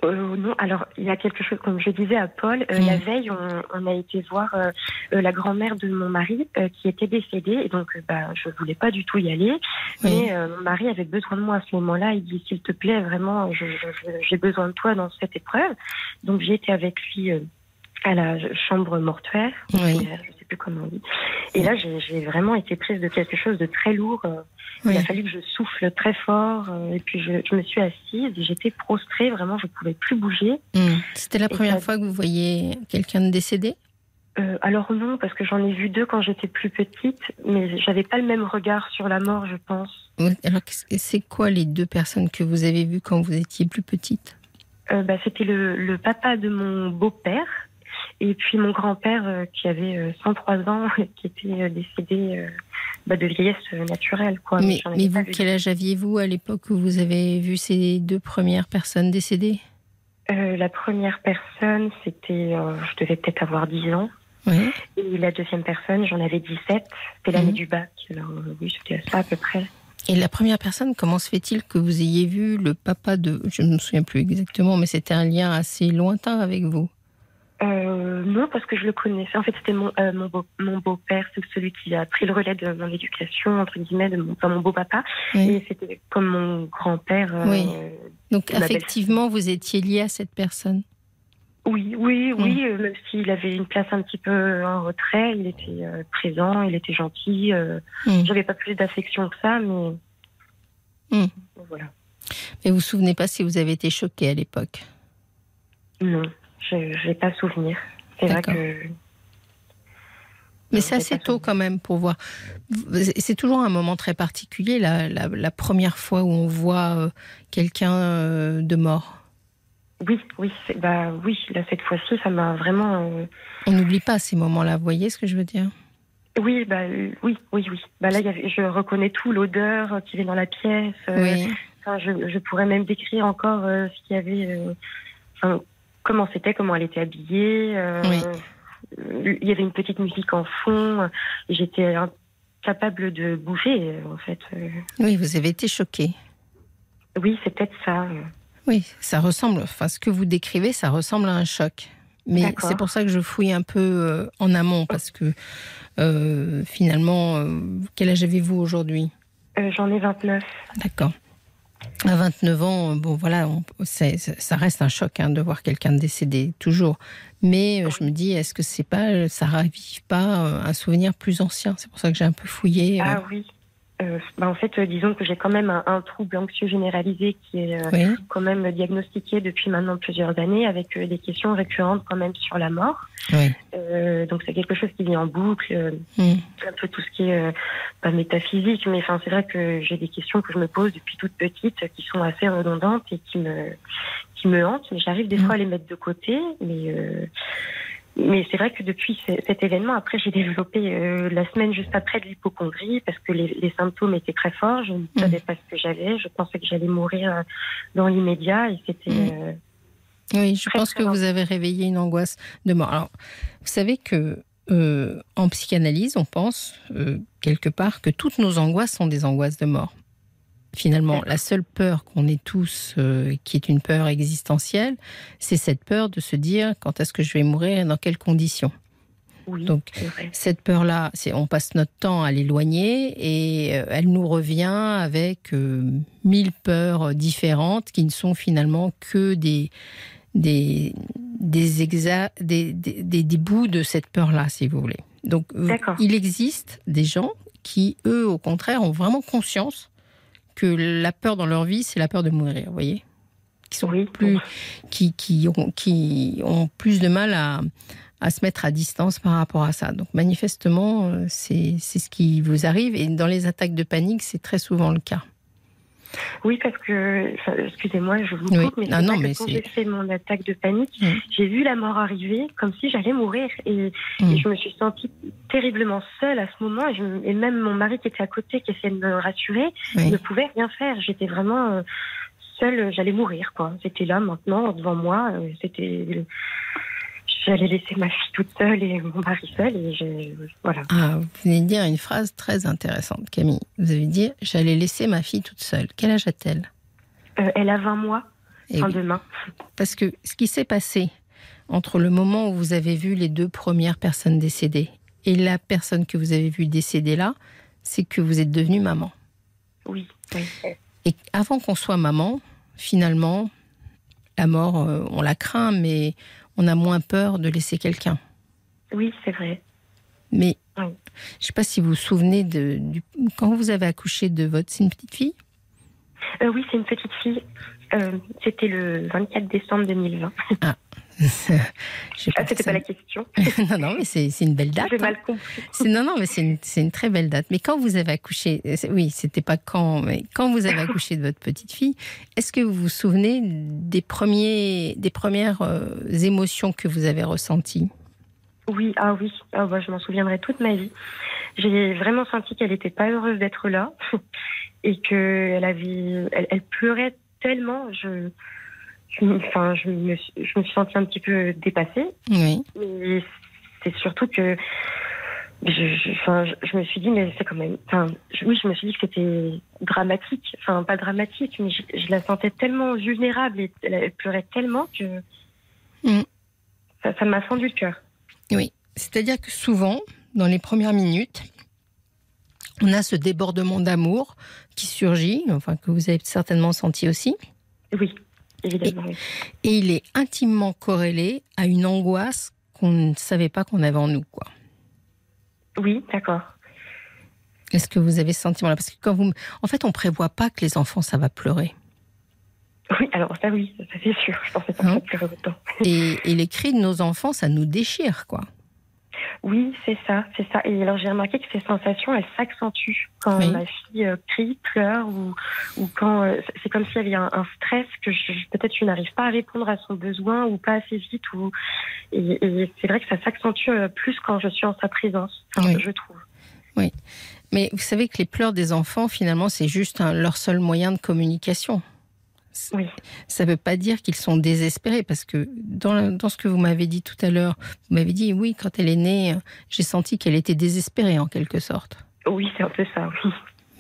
euh, non, alors il y a quelque chose, comme je disais à Paul, euh, la mm. veille, on, a été voir euh, la grand-mère de mon mari qui était décédée, et donc bah, je voulais pas du tout y aller, mais mon mari avait besoin de moi à ce moment-là. Il dit s'il te plaît, vraiment, j'ai besoin de toi dans cette épreuve. Donc j'ai été avec lui à la chambre mortuaire. Oui plus comment on dit. Et là, j'ai vraiment été prise de quelque chose de très lourd. Euh, il a fallu que je souffle très fort. Euh, et puis, je, me suis assise et j'étais prostrée. Vraiment, je ne pouvais plus bouger. Hmm. C'était la première fois que vous voyez quelqu'un de décédé? Euh, alors non, parce que j'en ai vu deux quand j'étais plus petite, mais j'avais pas le même regard sur la mort, je pense. Alors c'est quoi les deux personnes que vous avez vues quand vous étiez plus petite? Bah, C'était le, papa de mon beau-père et puis mon grand-père euh, qui avait 103 euh, ans, [laughs] qui était euh, décédé bah, de vieillesse naturelle. Quoi. Mais, vous, quel âge aviez-vous à l'époque où vous avez vu ces deux premières personnes décédées? La première personne, c'était, je devais peut-être avoir 10 ans. Oui. Et la deuxième personne, j'en avais 17. C'était l'année mhm. du bac. Alors oui, c'était ça à peu près. Et la première personne, comment se fait-il que vous ayez vu le papa de... Je ne me souviens plus exactement, mais c'était un lien assez lointain avec vous? Euh, non, parce que je le connaissais. En fait, c'était mon, euh, mon, beau, mon beau-père, c'est celui qui a pris le relais de mon éducation, entre guillemets, de mon, enfin, mon beau-papa. Et c'était comme mon grand-père. Euh, oui. Donc, effectivement, vous étiez lié à cette personne Oui, oui, oui. Mm. même s'il avait une place un petit peu en retrait, il était présent, il était gentil. Mm. J'avais pas plus d'affection que ça, mais. Mm. Voilà. Mais vous vous souvenez pas si vous avez été choqué à l'époque? Non. Je n'ai pas souvenir. C'est vrai que. Mais c'est assez tôt quand même pour voir. C'est toujours un moment très particulier, la, la, première fois où on voit euh, quelqu'un euh, de mort. Oui, oui, bah oui. Là cette fois-ci, ça m'a vraiment. Euh, on n'oublie pas ces moments-là. Vous voyez ce que je veux dire? Oui, bah oui, oui, oui. Bah là, je reconnais tout l'odeur qui vient dans la pièce. Oui. je, je, pourrais même décrire encore ce qu'il y avait. Enfin, comment c'était, comment elle était habillée. oui il y avait une petite musique en fond. J'étais incapable de bouger, en fait. Oui, vous avez été choquée. Oui, c'est peut-être ça. Oui, ça ressemble. Enfin, ce que vous décrivez, ça ressemble à un choc. Mais c'est pour ça que je fouille un peu euh, en amont, parce que euh, finalement, euh, quel âge avez-vous aujourd'hui? J'en ai 29. D'accord. À 29 ans, bon voilà, ça reste un choc hein, de voir quelqu'un décédé, toujours. Mais euh, je me dis, est-ce que c'est pas, ça ravive pas euh, un souvenir plus ancien? C'est pour ça que j'ai un peu fouillé. Euh. Ah oui. Euh, bah en fait, disons que j'ai quand même un, trouble anxieux généralisé qui est quand même diagnostiqué depuis maintenant plusieurs années avec des questions récurrentes quand même sur la mort. Oui. donc c'est quelque chose qui vient en boucle, mm. un peu tout ce qui est pas métaphysique, mais enfin c'est vrai que j'ai des questions que je me pose depuis toute petite qui sont assez redondantes et qui me qui me hantent, mais j'arrive des mm. fois à les mettre de côté. Mais, euh, mais c'est vrai que depuis cet événement, après, j'ai développé euh, la semaine juste après de l'hypochondrie parce que les, symptômes étaient très forts. Je ne mm. savais pas ce que j'avais. Je pensais que j'allais mourir euh, dans l'immédiat et c'était. Mm. oui, je pense que vous avez réveillé une angoisse de mort. Alors, vous savez que en psychanalyse, on pense quelque part que toutes nos angoisses sont des angoisses de mort. Finalement, la seule peur qu'on ait tous, euh, qui est une peur existentielle, c'est cette peur de se dire quand est-ce que je vais mourir et dans quelles conditions? Donc cette peur-là, on passe notre temps à l'éloigner et euh, elle nous revient avec euh, mille peurs différentes qui ne sont finalement que des des des, des, des, des bouts de cette peur-là, si vous voulez. Donc il existe des gens qui, eux, au contraire, ont vraiment conscience que la peur dans leur vie, c'est la peur de mourir, vous voyez qui sont plus, qui, qui, ont, qui ont plus de mal à, à se mettre à distance par rapport à ça. Donc manifestement, euh, c'est ce qui vous arrive. Et dans les attaques de panique, c'est très souvent le cas. Oui, parce que, excusez-moi, je vous coupe, mais, ah non, mais quand j'ai fait mon attaque de panique, mm. j'ai vu la mort arriver comme si j'allais mourir. Et, mm. je me suis sentie terriblement seule à ce moment. Et, même mon mari qui était à côté, qui essayait de me rassurer, ne pouvait rien faire. J'étais vraiment euh, seule, j'allais mourir. quoi. C'était là, maintenant, devant moi. Euh, c'était j'allais laisser ma fille toute seule et mon mari seul. Et voilà. Ah, vous venez de dire une phrase très intéressante, Camille. Vous avez dit j'allais laisser ma fille toute seule. Quel âge a-t-elle? Euh, Elle a 20 mois, et fin demain. Parce que ce qui s'est passé entre le moment où vous avez vu les deux premières personnes décédées et la personne que vous avez vue décédée là, c'est que vous êtes devenue maman. Oui. Et avant qu'on soit maman, finalement, la mort, euh, on la craint, mais on a moins peur de laisser quelqu'un. Oui, c'est vrai. Mais je ne sais pas si vous vous souvenez de quand vous avez accouché de votre, c'est une petite fille? Euh, oui, c'est une petite fille. Euh, c'était le 24 décembre 2020. Ah, ah c'était pas la question. [laughs] non, non, mais c'est une belle date. J'ai mal hein. compris. Non, non, mais c'est une, une, très belle date. Mais quand vous avez accouché, oui, c'était pas quand, mais quand vous avez accouché de votre petite fille, est-ce que vous vous souvenez des, premiers, des premières euh, émotions que vous avez ressenties? Oui, ah oui, ah, bah, je m'en souviendrai toute ma vie. J'ai vraiment senti qu'elle n'était pas heureuse d'être là [laughs] et qu'elle avait, elle, elle pleurait tellement. Je, enfin, je me, suis, je me suis sentie un petit peu dépassée. Oui. Et c'est surtout que je, enfin, je, me suis dit, mais c'est quand même. Enfin, oui, je me suis dit que c'était dramatique. Enfin, pas dramatique, mais je, la sentais tellement vulnérable et elle, pleurait tellement que mm. ça m'a fendu le cœur. Oui. C'est-à-dire que souvent, dans les premières minutes, on a ce débordement d'amour qui surgit, enfin que vous avez certainement senti aussi. Oui. Évidemment. Et, il est intimement corrélé à une angoisse qu'on ne savait pas qu'on avait en nous, quoi. Oui, d'accord. Est-ce que vous avez ce sentiment-là? Parce que quand vous, en fait, on prévoit pas que les enfants ça va pleurer. Oui, alors ça oui, ça c'est sûr. Je pensais pas hein que ça autant. Et, et les cris de nos enfants, ça nous déchire, quoi. Oui, c'est ça, c'est ça. Et alors j'ai remarqué que ces sensations, elles s'accentuent quand ma fille euh, crie, pleure ou, ou quand euh, c'est comme s'il y avait un, stress que peut-être je n'arrive pas à répondre à son besoin ou pas assez vite. Ou et, c'est vrai que ça s'accentue euh, plus quand je suis en sa présence, je trouve. Oui, mais vous savez que les pleurs des enfants, finalement, c'est juste leur seul moyen de communication. Oui. Ça ne veut pas dire qu'ils sont désespérés, parce que dans, dans ce que vous m'avez dit tout à l'heure, vous m'avez dit, oui, quand elle est née, j'ai senti qu'elle était désespérée en quelque sorte. Oui, c'est un peu ça, oui.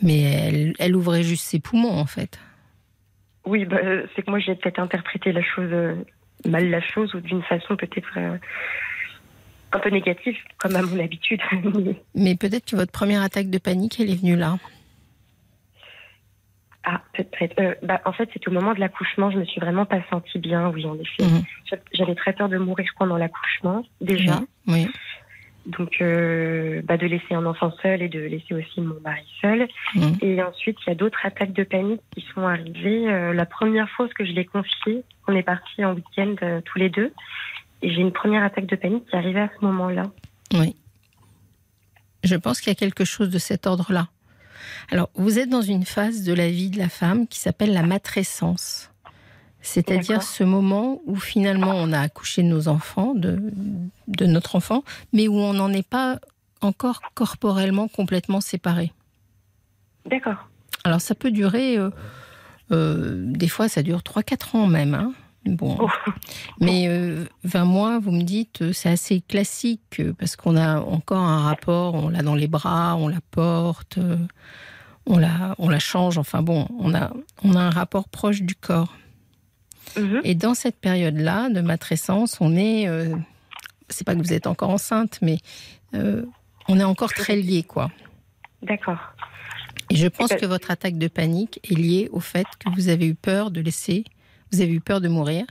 Mais elle, elle ouvrait juste ses poumons, en fait. Oui, bah, c'est que moi j'ai peut-être interprété la chose, euh, mal la chose, ou d'une façon peut-être euh, un peu négative, comme à mon habitude. [laughs] Mais peut-être que votre première attaque de panique, elle est venue là. Ah, peut-être. Euh, bah, en fait, c'est au moment de l'accouchement, je me suis vraiment pas sentie bien, oui, en effet. Mhm. J'avais très peur de mourir pendant l'accouchement, déjà. Oui. Donc, euh, bah, de laisser un enfant seul et de laisser aussi mon mari seul. Mhm. Et ensuite, il y a d'autres attaques de panique qui sont arrivées. Euh, la première fois que je l'ai confié, on est parti en week-end tous les deux. Et j'ai une première attaque de panique qui est arrivée à ce moment-là. Oui. Je pense qu'il y a quelque chose de cet ordre-là. Alors, vous êtes dans une phase de la vie de la femme qui s'appelle la matrescence. C'est-à-dire ce moment où finalement on a accouché de nos enfants, de, de notre enfant, mais où on n'en est pas encore corporellement complètement séparé. D'accord. Alors ça peut durer, euh, euh, des fois ça dure 3-4 ans même. Hein. Bon. Oh. Mais 20 euh, mois, vous me dites, c'est assez classique parce qu'on a encore un rapport, on l'a dans les bras, on la porte on la, on la change. Enfin bon, on a, on a un rapport proche du corps. Mhm. Et dans cette période-là de matrescence, on est, euh, c'est pas que vous êtes encore enceinte, mais euh, on est encore très liés, quoi. D'accord. Et je pense que votre attaque de panique est liée au fait que vous avez eu peur de laisser, vous avez eu peur de mourir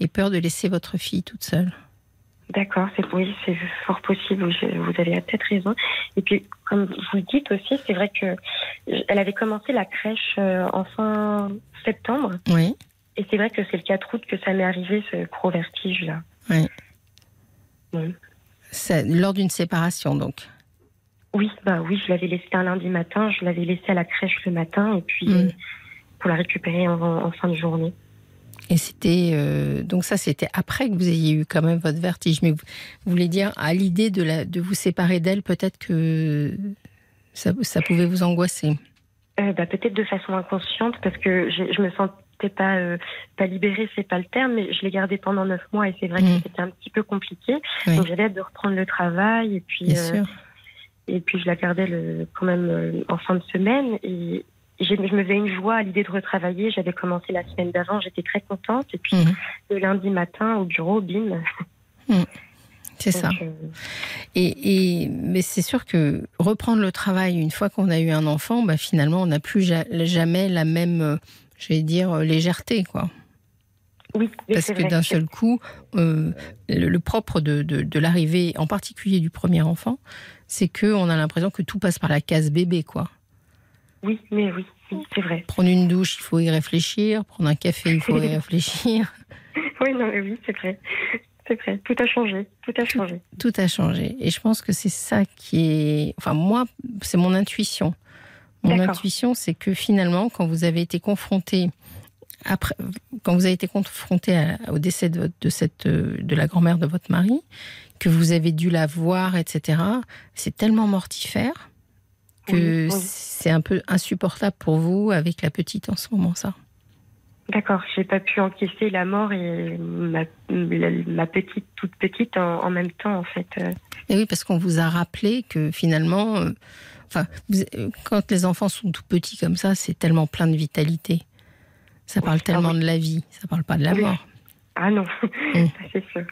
et peur de laisser votre fille toute seule. D'accord, c'est oui, c'est fort possible. Vous avez peut-être raison. Et puis, comme vous le dites aussi, c'est vrai que elle avait commencé la crèche euh, en fin septembre. Oui. Et c'est vrai que c'est le 4 août que ça m'est arrivé ce gros vertige là. Oui. oui. lors d'une séparation donc. Oui, bah oui, je l'avais laissé un lundi matin, je l'avais laissé à la crèche le matin et puis mm. pour la récupérer en fin de journée. Et c'était euh, donc ça, c'était après que vous ayez eu quand même votre vertige. Mais vous, voulez dire à l'idée de, la, de vous séparer d'elle, peut-être que ça, ça, pouvait vous angoisser? Euh, bah, peut-être de façon inconsciente, parce que je me sentais pas euh, pas libérée, c'est pas le terme, mais je l'ai gardée pendant neuf mois et c'est vrai que mmh. c'était un petit peu compliqué. Donc j'avais hâte de reprendre le travail et puis. Bien sûr. Et puis je la gardais le, quand même en fin de semaine et, je, me faisais une joie à l'idée de retravailler. J'avais commencé la semaine d'avant, j'étais très contente. Et puis, mhm. le lundi matin, au bureau, bim. Mhm. C'est ça. Euh, et, mais c'est sûr que reprendre le travail une fois qu'on a eu un enfant, bah, finalement, on n'a plus jamais la même, euh, je vais dire, euh, légèreté, quoi. Oui, Parce que d'un seul coup, le, propre de, de l'arrivée, en particulier du premier enfant, c'est que on a l'impression que tout passe par la case bébé, quoi. Oui, mais oui, c'est vrai. Prendre une douche, il faut y réfléchir. Prendre un café, il faut y [laughs] réfléchir. Oui, non, mais oui, c'est vrai. C'est vrai. Tout a changé. Tout a changé. Tout, a changé. Et je pense que c'est ça qui est. Enfin, moi, c'est mon intuition. Mon intuition, c'est que finalement, quand vous avez été confronté après, quand vous avez été confronté au décès de, de, cette, de la grand-mère de votre mari, que vous avez dû la voir, etc., c'est tellement mortifère que c'est un peu insupportable pour vous avec la petite en ce moment, ça. D'accord, j'ai pas pu encaisser la mort et ma, ma petite, toute petite en, même temps, en fait. Et oui, parce qu'on vous a rappelé que finalement, euh, enfin, quand les enfants sont tout petits comme ça, c'est tellement plein de vitalité. Ça parle ah tellement de la vie, ça parle pas de la mort. Ah non, [laughs] mm. c'est sûr.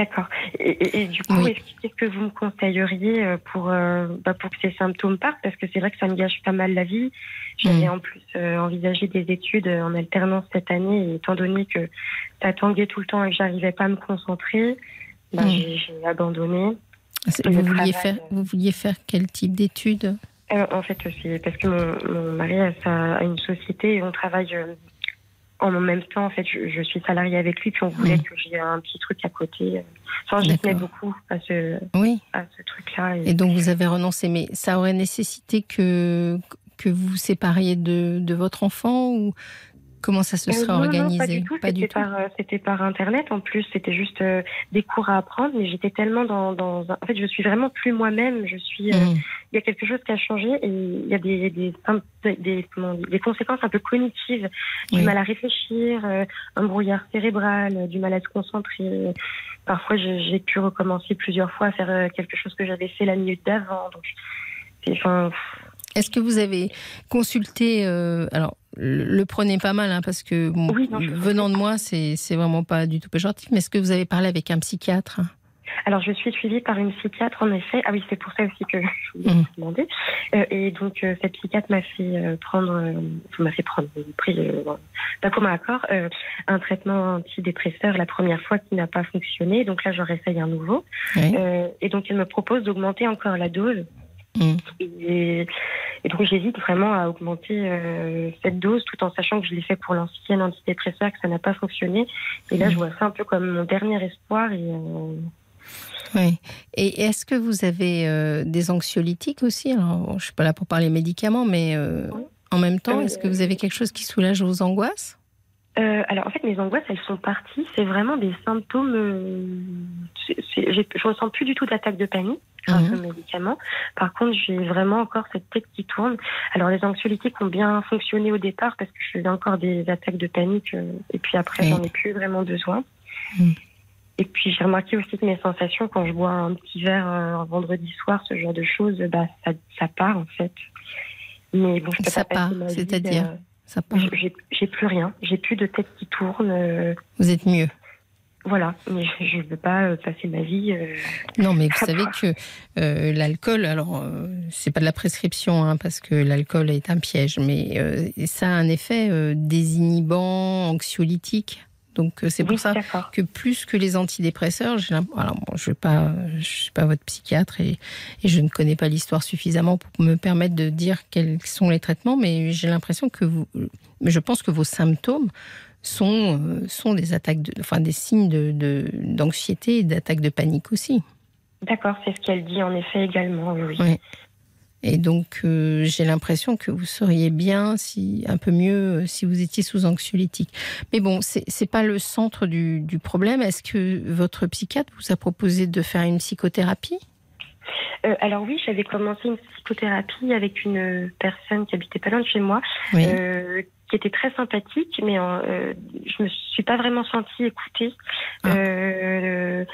D'accord. Et, du coup, qu'est-ce que vous me conseilleriez euh, pour, euh, bah, pour que ces symptômes partent? Parce que c'est vrai que ça me gâche pas mal la vie. J'avais mm. en plus euh, envisagé des études en alternance cette année, et étant donné que ça tanguait tout le temps et que j'arrivais pas à me concentrer, bah, mm. j'ai abandonné. Vous vouliez, faire, vous vouliez faire quel type d'études? En fait, c'est parce que mon, mari a, une société et on travaille en même temps. En fait, je, suis salariée avec lui, puis on voulait que j'ai un petit truc à côté. Enfin, j'y tenais beaucoup à ce, oui. à ce truc-là. Et... donc, vous avez renoncé, mais ça aurait nécessité que que vous sépariez de, de votre enfant ou Comment ça se euh, serait organisé Pas du tout. Euh, c'était par, Internet. En plus, c'était juste euh, des cours à apprendre. Mais j'étais tellement dans, dans, En fait, je suis vraiment plus moi-même. Je suis. Mmh. Il y a quelque chose qui a changé et il y a des des, des, des conséquences un peu cognitives, du mal à réfléchir, un brouillard cérébral, du mal à se concentrer. Parfois, j'ai pu recommencer plusieurs fois à faire quelque chose que j'avais fait la minute d'avant. Donc, enfin. Est-ce que vous avez consulté alors le prenez pas mal, hein, parce que venant de moi, c'est vraiment pas du tout péjoratif. Mais est-ce que vous avez parlé avec un psychiatre? Alors, je suis suivie par une psychiatre, en effet. Ah oui, c'est pour ça aussi que [laughs] je voulais mmh. vous demander. Euh, et donc, euh, cette psychiatre m'a fait euh, prendre, m'a fait prendre, pris d'un commun accord, un traitement antidépresseur la première fois qui n'a pas fonctionné. Donc là, je réessaye un nouveau. et donc, elle me propose d'augmenter encore la dose. Mmh. Et, et donc j'hésite vraiment à augmenter euh, cette dose tout en sachant que je l'ai fait pour l'ancienne antidépresseur, que ça n'a pas fonctionné. Et là, je vois ça un peu comme mon dernier espoir. Et, euh, Oui. Et est-ce que vous avez euh, des anxiolytiques aussi? Alors, je ne suis pas là pour parler médicaments, mais en même temps, est-ce que vous avez quelque chose qui soulage vos angoisses? Alors en fait, mes angoisses, elles sont parties. C'est vraiment des symptômes. je ne ressens plus du tout d'attaque de panique grâce mmh. médicaments. Par contre, j'ai vraiment encore cette tête qui tourne. Alors, les anxiolytiques ont bien fonctionné au départ parce que je faisais encore des attaques de panique euh, et puis après, j'en ai plus vraiment besoin. Mmh. Et puis, j'ai remarqué aussi que mes sensations, quand je bois un petit verre euh, un vendredi soir, ce genre de choses, bah, ça, ça part en fait. Mais bon, je peux ça part, c'est-à-dire euh, ça part. J'ai plus rien. J'ai plus de tête qui tourne. Vous êtes mieux voilà, mais je ne veux pas euh, passer ma vie. Euh, non, mais vous savez que euh, l'alcool, alors c'est pas de la prescription, hein, parce que l'alcool est un piège, mais ça a un effet désinhibant, anxiolytique. Donc c'est pour ça que plus que les antidépresseurs, alors je ne pas, je suis pas votre psychiatre et, et je ne connais pas l'histoire suffisamment pour me permettre de dire quels sont les traitements, mais j'ai l'impression que vous, mais je pense que vos symptômes sont, euh, sont des attaques, de, enfin des signes d'anxiété de, et d'attaques de panique aussi. D'accord, c'est ce qu'elle dit en effet également, oui. Et donc, euh, j'ai l'impression que vous seriez bien, si un peu mieux, euh, si vous étiez sous anxiolytique. Mais bon, c'est n'est pas le centre du, du problème. Est-ce que votre psychiatre vous a proposé de faire une psychothérapie? Alors oui, j'avais commencé une psychothérapie avec une personne qui habitait pas loin de chez moi, oui qui était très sympathique, mais euh, je me suis pas vraiment sentie écoutée. Ah. Euh,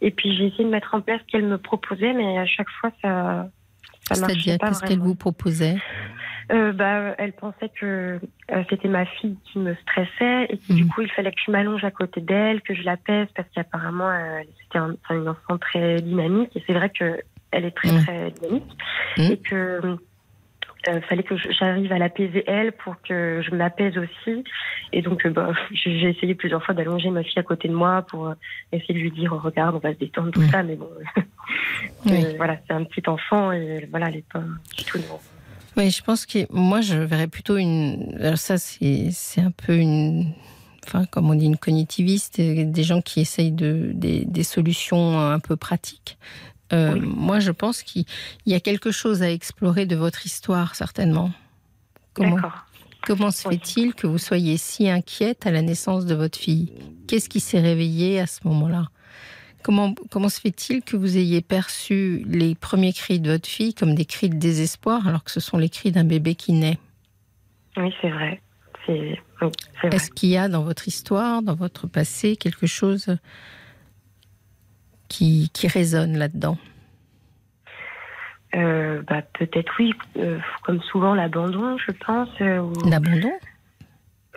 et puis j'ai essayé de mettre en place ce qu'elle me proposait, mais à chaque fois ça, pas. Qu'est-ce qu'elle vous proposait? Euh, bah, elle pensait que euh, c'était ma fille qui me stressait et que du mhm. coup il fallait que je m'allonge à côté d'elle, que je la pèse parce qu'apparemment euh, c'était un, une enfant très dynamique et c'est vrai que elle est très très dynamique mhm. et que euh, fallait que j'arrive à l'apaiser elle pour que je m'apaise aussi. Et donc, euh, bah, [laughs] j'ai essayé plusieurs fois d'allonger ma fille à côté de moi pour euh, essayer de lui dire oh, regarde, on va se détendre, tout ça. Mais bon, [laughs] voilà, c'est un petit enfant et voilà, elle n'est pas du tout Oui, je pense que moi, je verrais plutôt une. Alors, ça, c'est un peu une. Enfin, comme on dit, une cognitiviste, des gens qui essayent de, des, des solutions un peu pratiques. Euh, moi, je pense qu'il y a quelque chose à explorer de votre histoire, certainement. Comment, comment se fait-il que vous soyez si inquiète à la naissance de votre fille? Qu'est-ce qui s'est réveillé à ce moment-là? Comment, comment se fait-il que vous ayez perçu les premiers cris de votre fille comme des cris de désespoir alors que ce sont les cris d'un bébé qui naît? Oui, c'est vrai. Est-ce qu'il y a dans votre histoire, dans votre passé, quelque chose qui, qui résonne là-dedans? Euh, bah, Peut-être oui, euh, comme souvent l'abandon, je pense. Euh, l'abandon?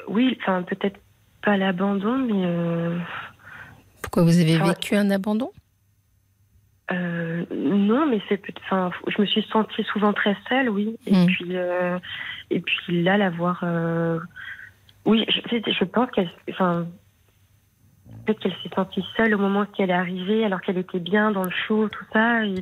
Oui, enfin peut-être pas l'abandon, mais... Pourquoi vous avez vécu un abandon? non, mais c'est enfin, je me suis sentie souvent très seule, oui. Et hmm. puis, et puis là, la voir, oui, je, je pense qu'elle, enfin, qu'elle s'est sentie seule au moment où elle est arrivée, alors qu'elle était bien dans le show, tout ça. Et,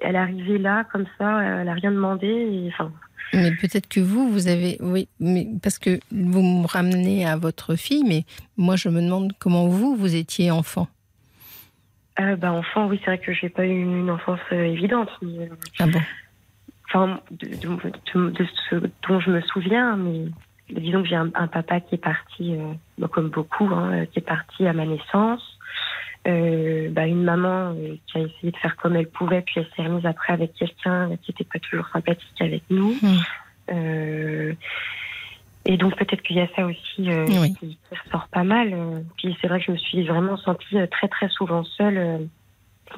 elle est arrivée là, comme ça, elle n'a rien demandé. enfin, mais peut-être que vous, vous avez. Oui, mais parce que vous me ramenez à votre fille, mais moi, je me demande comment vous, vous étiez enfant. Euh, bah, enfant, oui, c'est vrai que j'ai pas eu une enfance euh, évidente. ah bon? Enfin, de, ce dont je me souviens, mais disons que j'ai un, papa qui est parti, euh, comme beaucoup, hein, qui est parti à ma naissance. Euh, bah, une maman euh, qui a essayé de faire comme elle pouvait, puis elle s'est remise après avec quelqu'un qui n'était pas toujours sympathique avec nous. Hmm. Euh, et donc peut-être qu'il y a ça aussi qui, ressort pas mal. Puis c'est vrai que je me suis vraiment sentie très très souvent seule,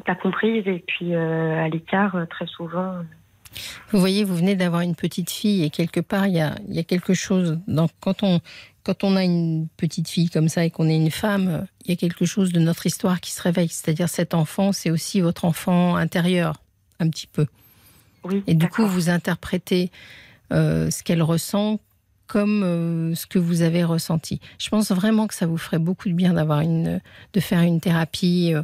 pas comprise, et puis à l'écart très souvent. Vous voyez, vous venez d'avoir une petite fille et quelque part, il y a, il y a quelque chose. Quand on, quand on a une petite fille comme ça et qu'on est une femme, il y a quelque chose de notre histoire qui se réveille. C'est-à-dire cet enfant, c'est aussi votre enfant intérieur, un petit peu. Oui, et du coup, vous interprétez euh, ce qu'elle ressent comme euh, ce que vous avez ressenti. Je pense vraiment que ça vous ferait beaucoup de bien d'avoir une, de faire une thérapie. Euh,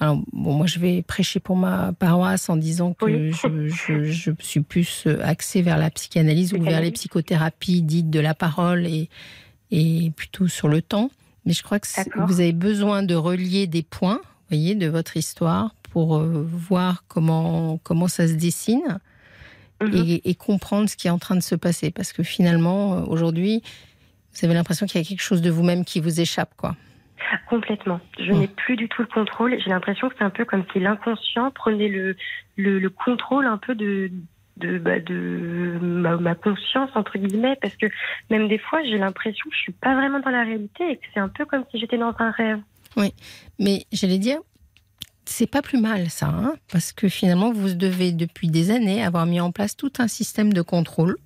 alors, bon, moi, je vais prêcher pour ma paroisse en disant que je, je, suis plus axée vers la psychanalyse ou vers les psychothérapies dites de la parole et, et plutôt sur le temps. Mais je crois que vous avez besoin de relier des points, voyez, de votre histoire pour euh, voir comment, comment ça se dessine mhm. et, comprendre ce qui est en train de se passer. Parce que finalement, euh, aujourd'hui, vous avez l'impression qu'il y a quelque chose de vous-même qui vous échappe, quoi. Complètement. Je n'ai plus du tout le contrôle. J'ai l'impression que c'est un peu comme si l'inconscient prenait le, le, le, contrôle un peu de, de, bah, de ma, conscience entre guillemets parce que même des fois j'ai l'impression que je suis pas vraiment dans la réalité et que c'est un peu comme si j'étais dans un rêve. Oui, mais j'allais dire c'est pas plus mal ça, hein, parce que finalement vous devez depuis des années avoir mis en place tout un système de contrôle.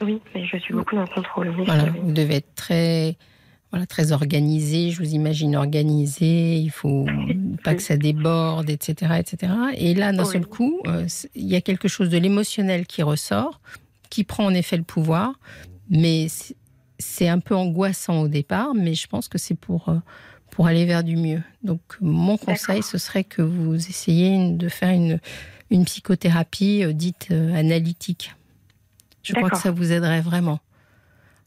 Oui, mais je suis beaucoup dans le contrôle. Voilà, vous devez être très voilà, très organisé, je vous imagine organisé, il faut [laughs] pas que ça déborde, etc. etc. Et là, d'un seul coup, euh, il y a quelque chose de l'émotionnel qui ressort, qui prend en effet le pouvoir, mais c'est un peu angoissant au départ, mais je pense que c'est pour, euh, pour aller vers du mieux. Donc, mon conseil, ce serait que vous essayiez de faire une, une psychothérapie euh, dite analytique. Je crois que ça vous aiderait vraiment.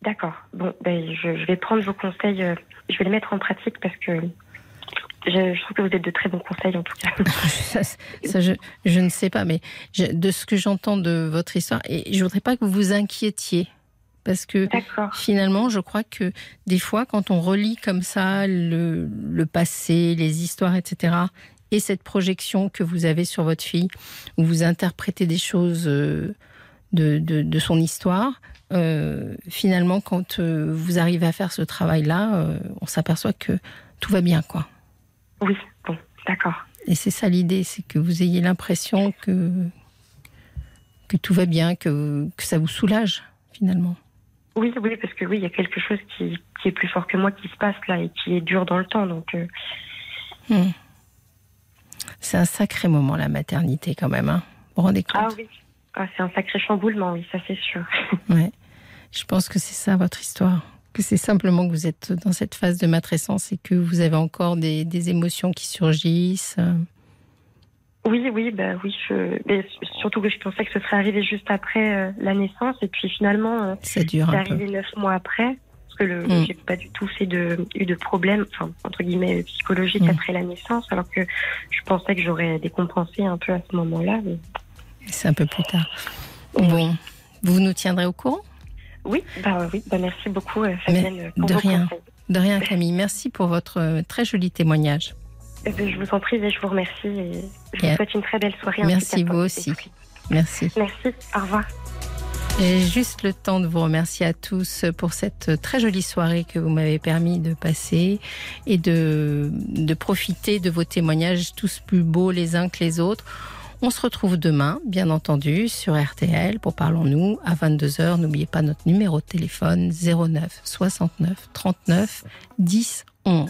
D'accord. Bon, ben, je, vais prendre vos conseils, euh, je vais les mettre en pratique parce que je, trouve que vous êtes de très bons conseils en tout cas. [laughs] ça, je, je, ne sais pas, mais de ce que j'entends de votre histoire, et je voudrais pas que vous vous inquiétiez. Parce que finalement, je crois que des fois, quand on relit comme ça le, le passé, les histoires, etc., et cette projection que vous avez sur votre fille, où vous interprétez des choses euh, de, de, de son histoire, euh, finalement, quand euh, vous arrivez à faire ce travail-là, euh, on s'aperçoit que tout va bien, quoi. Oui, bon, d'accord. Et c'est ça l'idée, c'est que vous ayez l'impression que, que tout va bien, que, que ça vous soulage, finalement. Oui, oui, parce que oui, il y a quelque chose qui, qui, est plus fort que moi qui se passe là et qui est dur dans le temps, donc. Hmm. C'est un sacré moment la maternité quand même, hein. Vous vous rendez compte? Ah oui, ah, c'est un sacré chamboulement, oui, ça c'est sûr. ouais. Je pense que c'est ça votre histoire. Que c'est simplement que vous êtes dans cette phase de matrescence et que vous avez encore des, des émotions qui surgissent. Oui, oui, bah oui. Je... Mais surtout que je pensais que ce serait arrivé juste après euh, la naissance et puis finalement, euh, c'est arrivé neuf mois après parce que le, mm. j'ai pas du tout fait de, eu de problème, enfin entre guillemets psychologique mm. après la naissance, alors que je pensais que j'aurais décompensé un peu à ce moment-là. C'est un peu plus tard. Bon, vous nous tiendrez au courant? Oui, bah oui, bah merci beaucoup euh, Fabienne. de rien, de rien Camille. Merci pour votre euh, très joli témoignage. Eh ben, je vous en prie et je vous remercie et je vous souhaite une très belle soirée. Merci vous aussi. Merci. Merci. Au revoir. J'ai juste le temps de vous remercier à tous pour cette très jolie soirée que vous m'avez permis de passer et de, de profiter de vos témoignages tous plus beaux les uns que les autres. On se retrouve demain, bien entendu, sur RTL pour Parlons-nous à 22h. N'oubliez pas notre numéro de téléphone 09 69 39 10 11.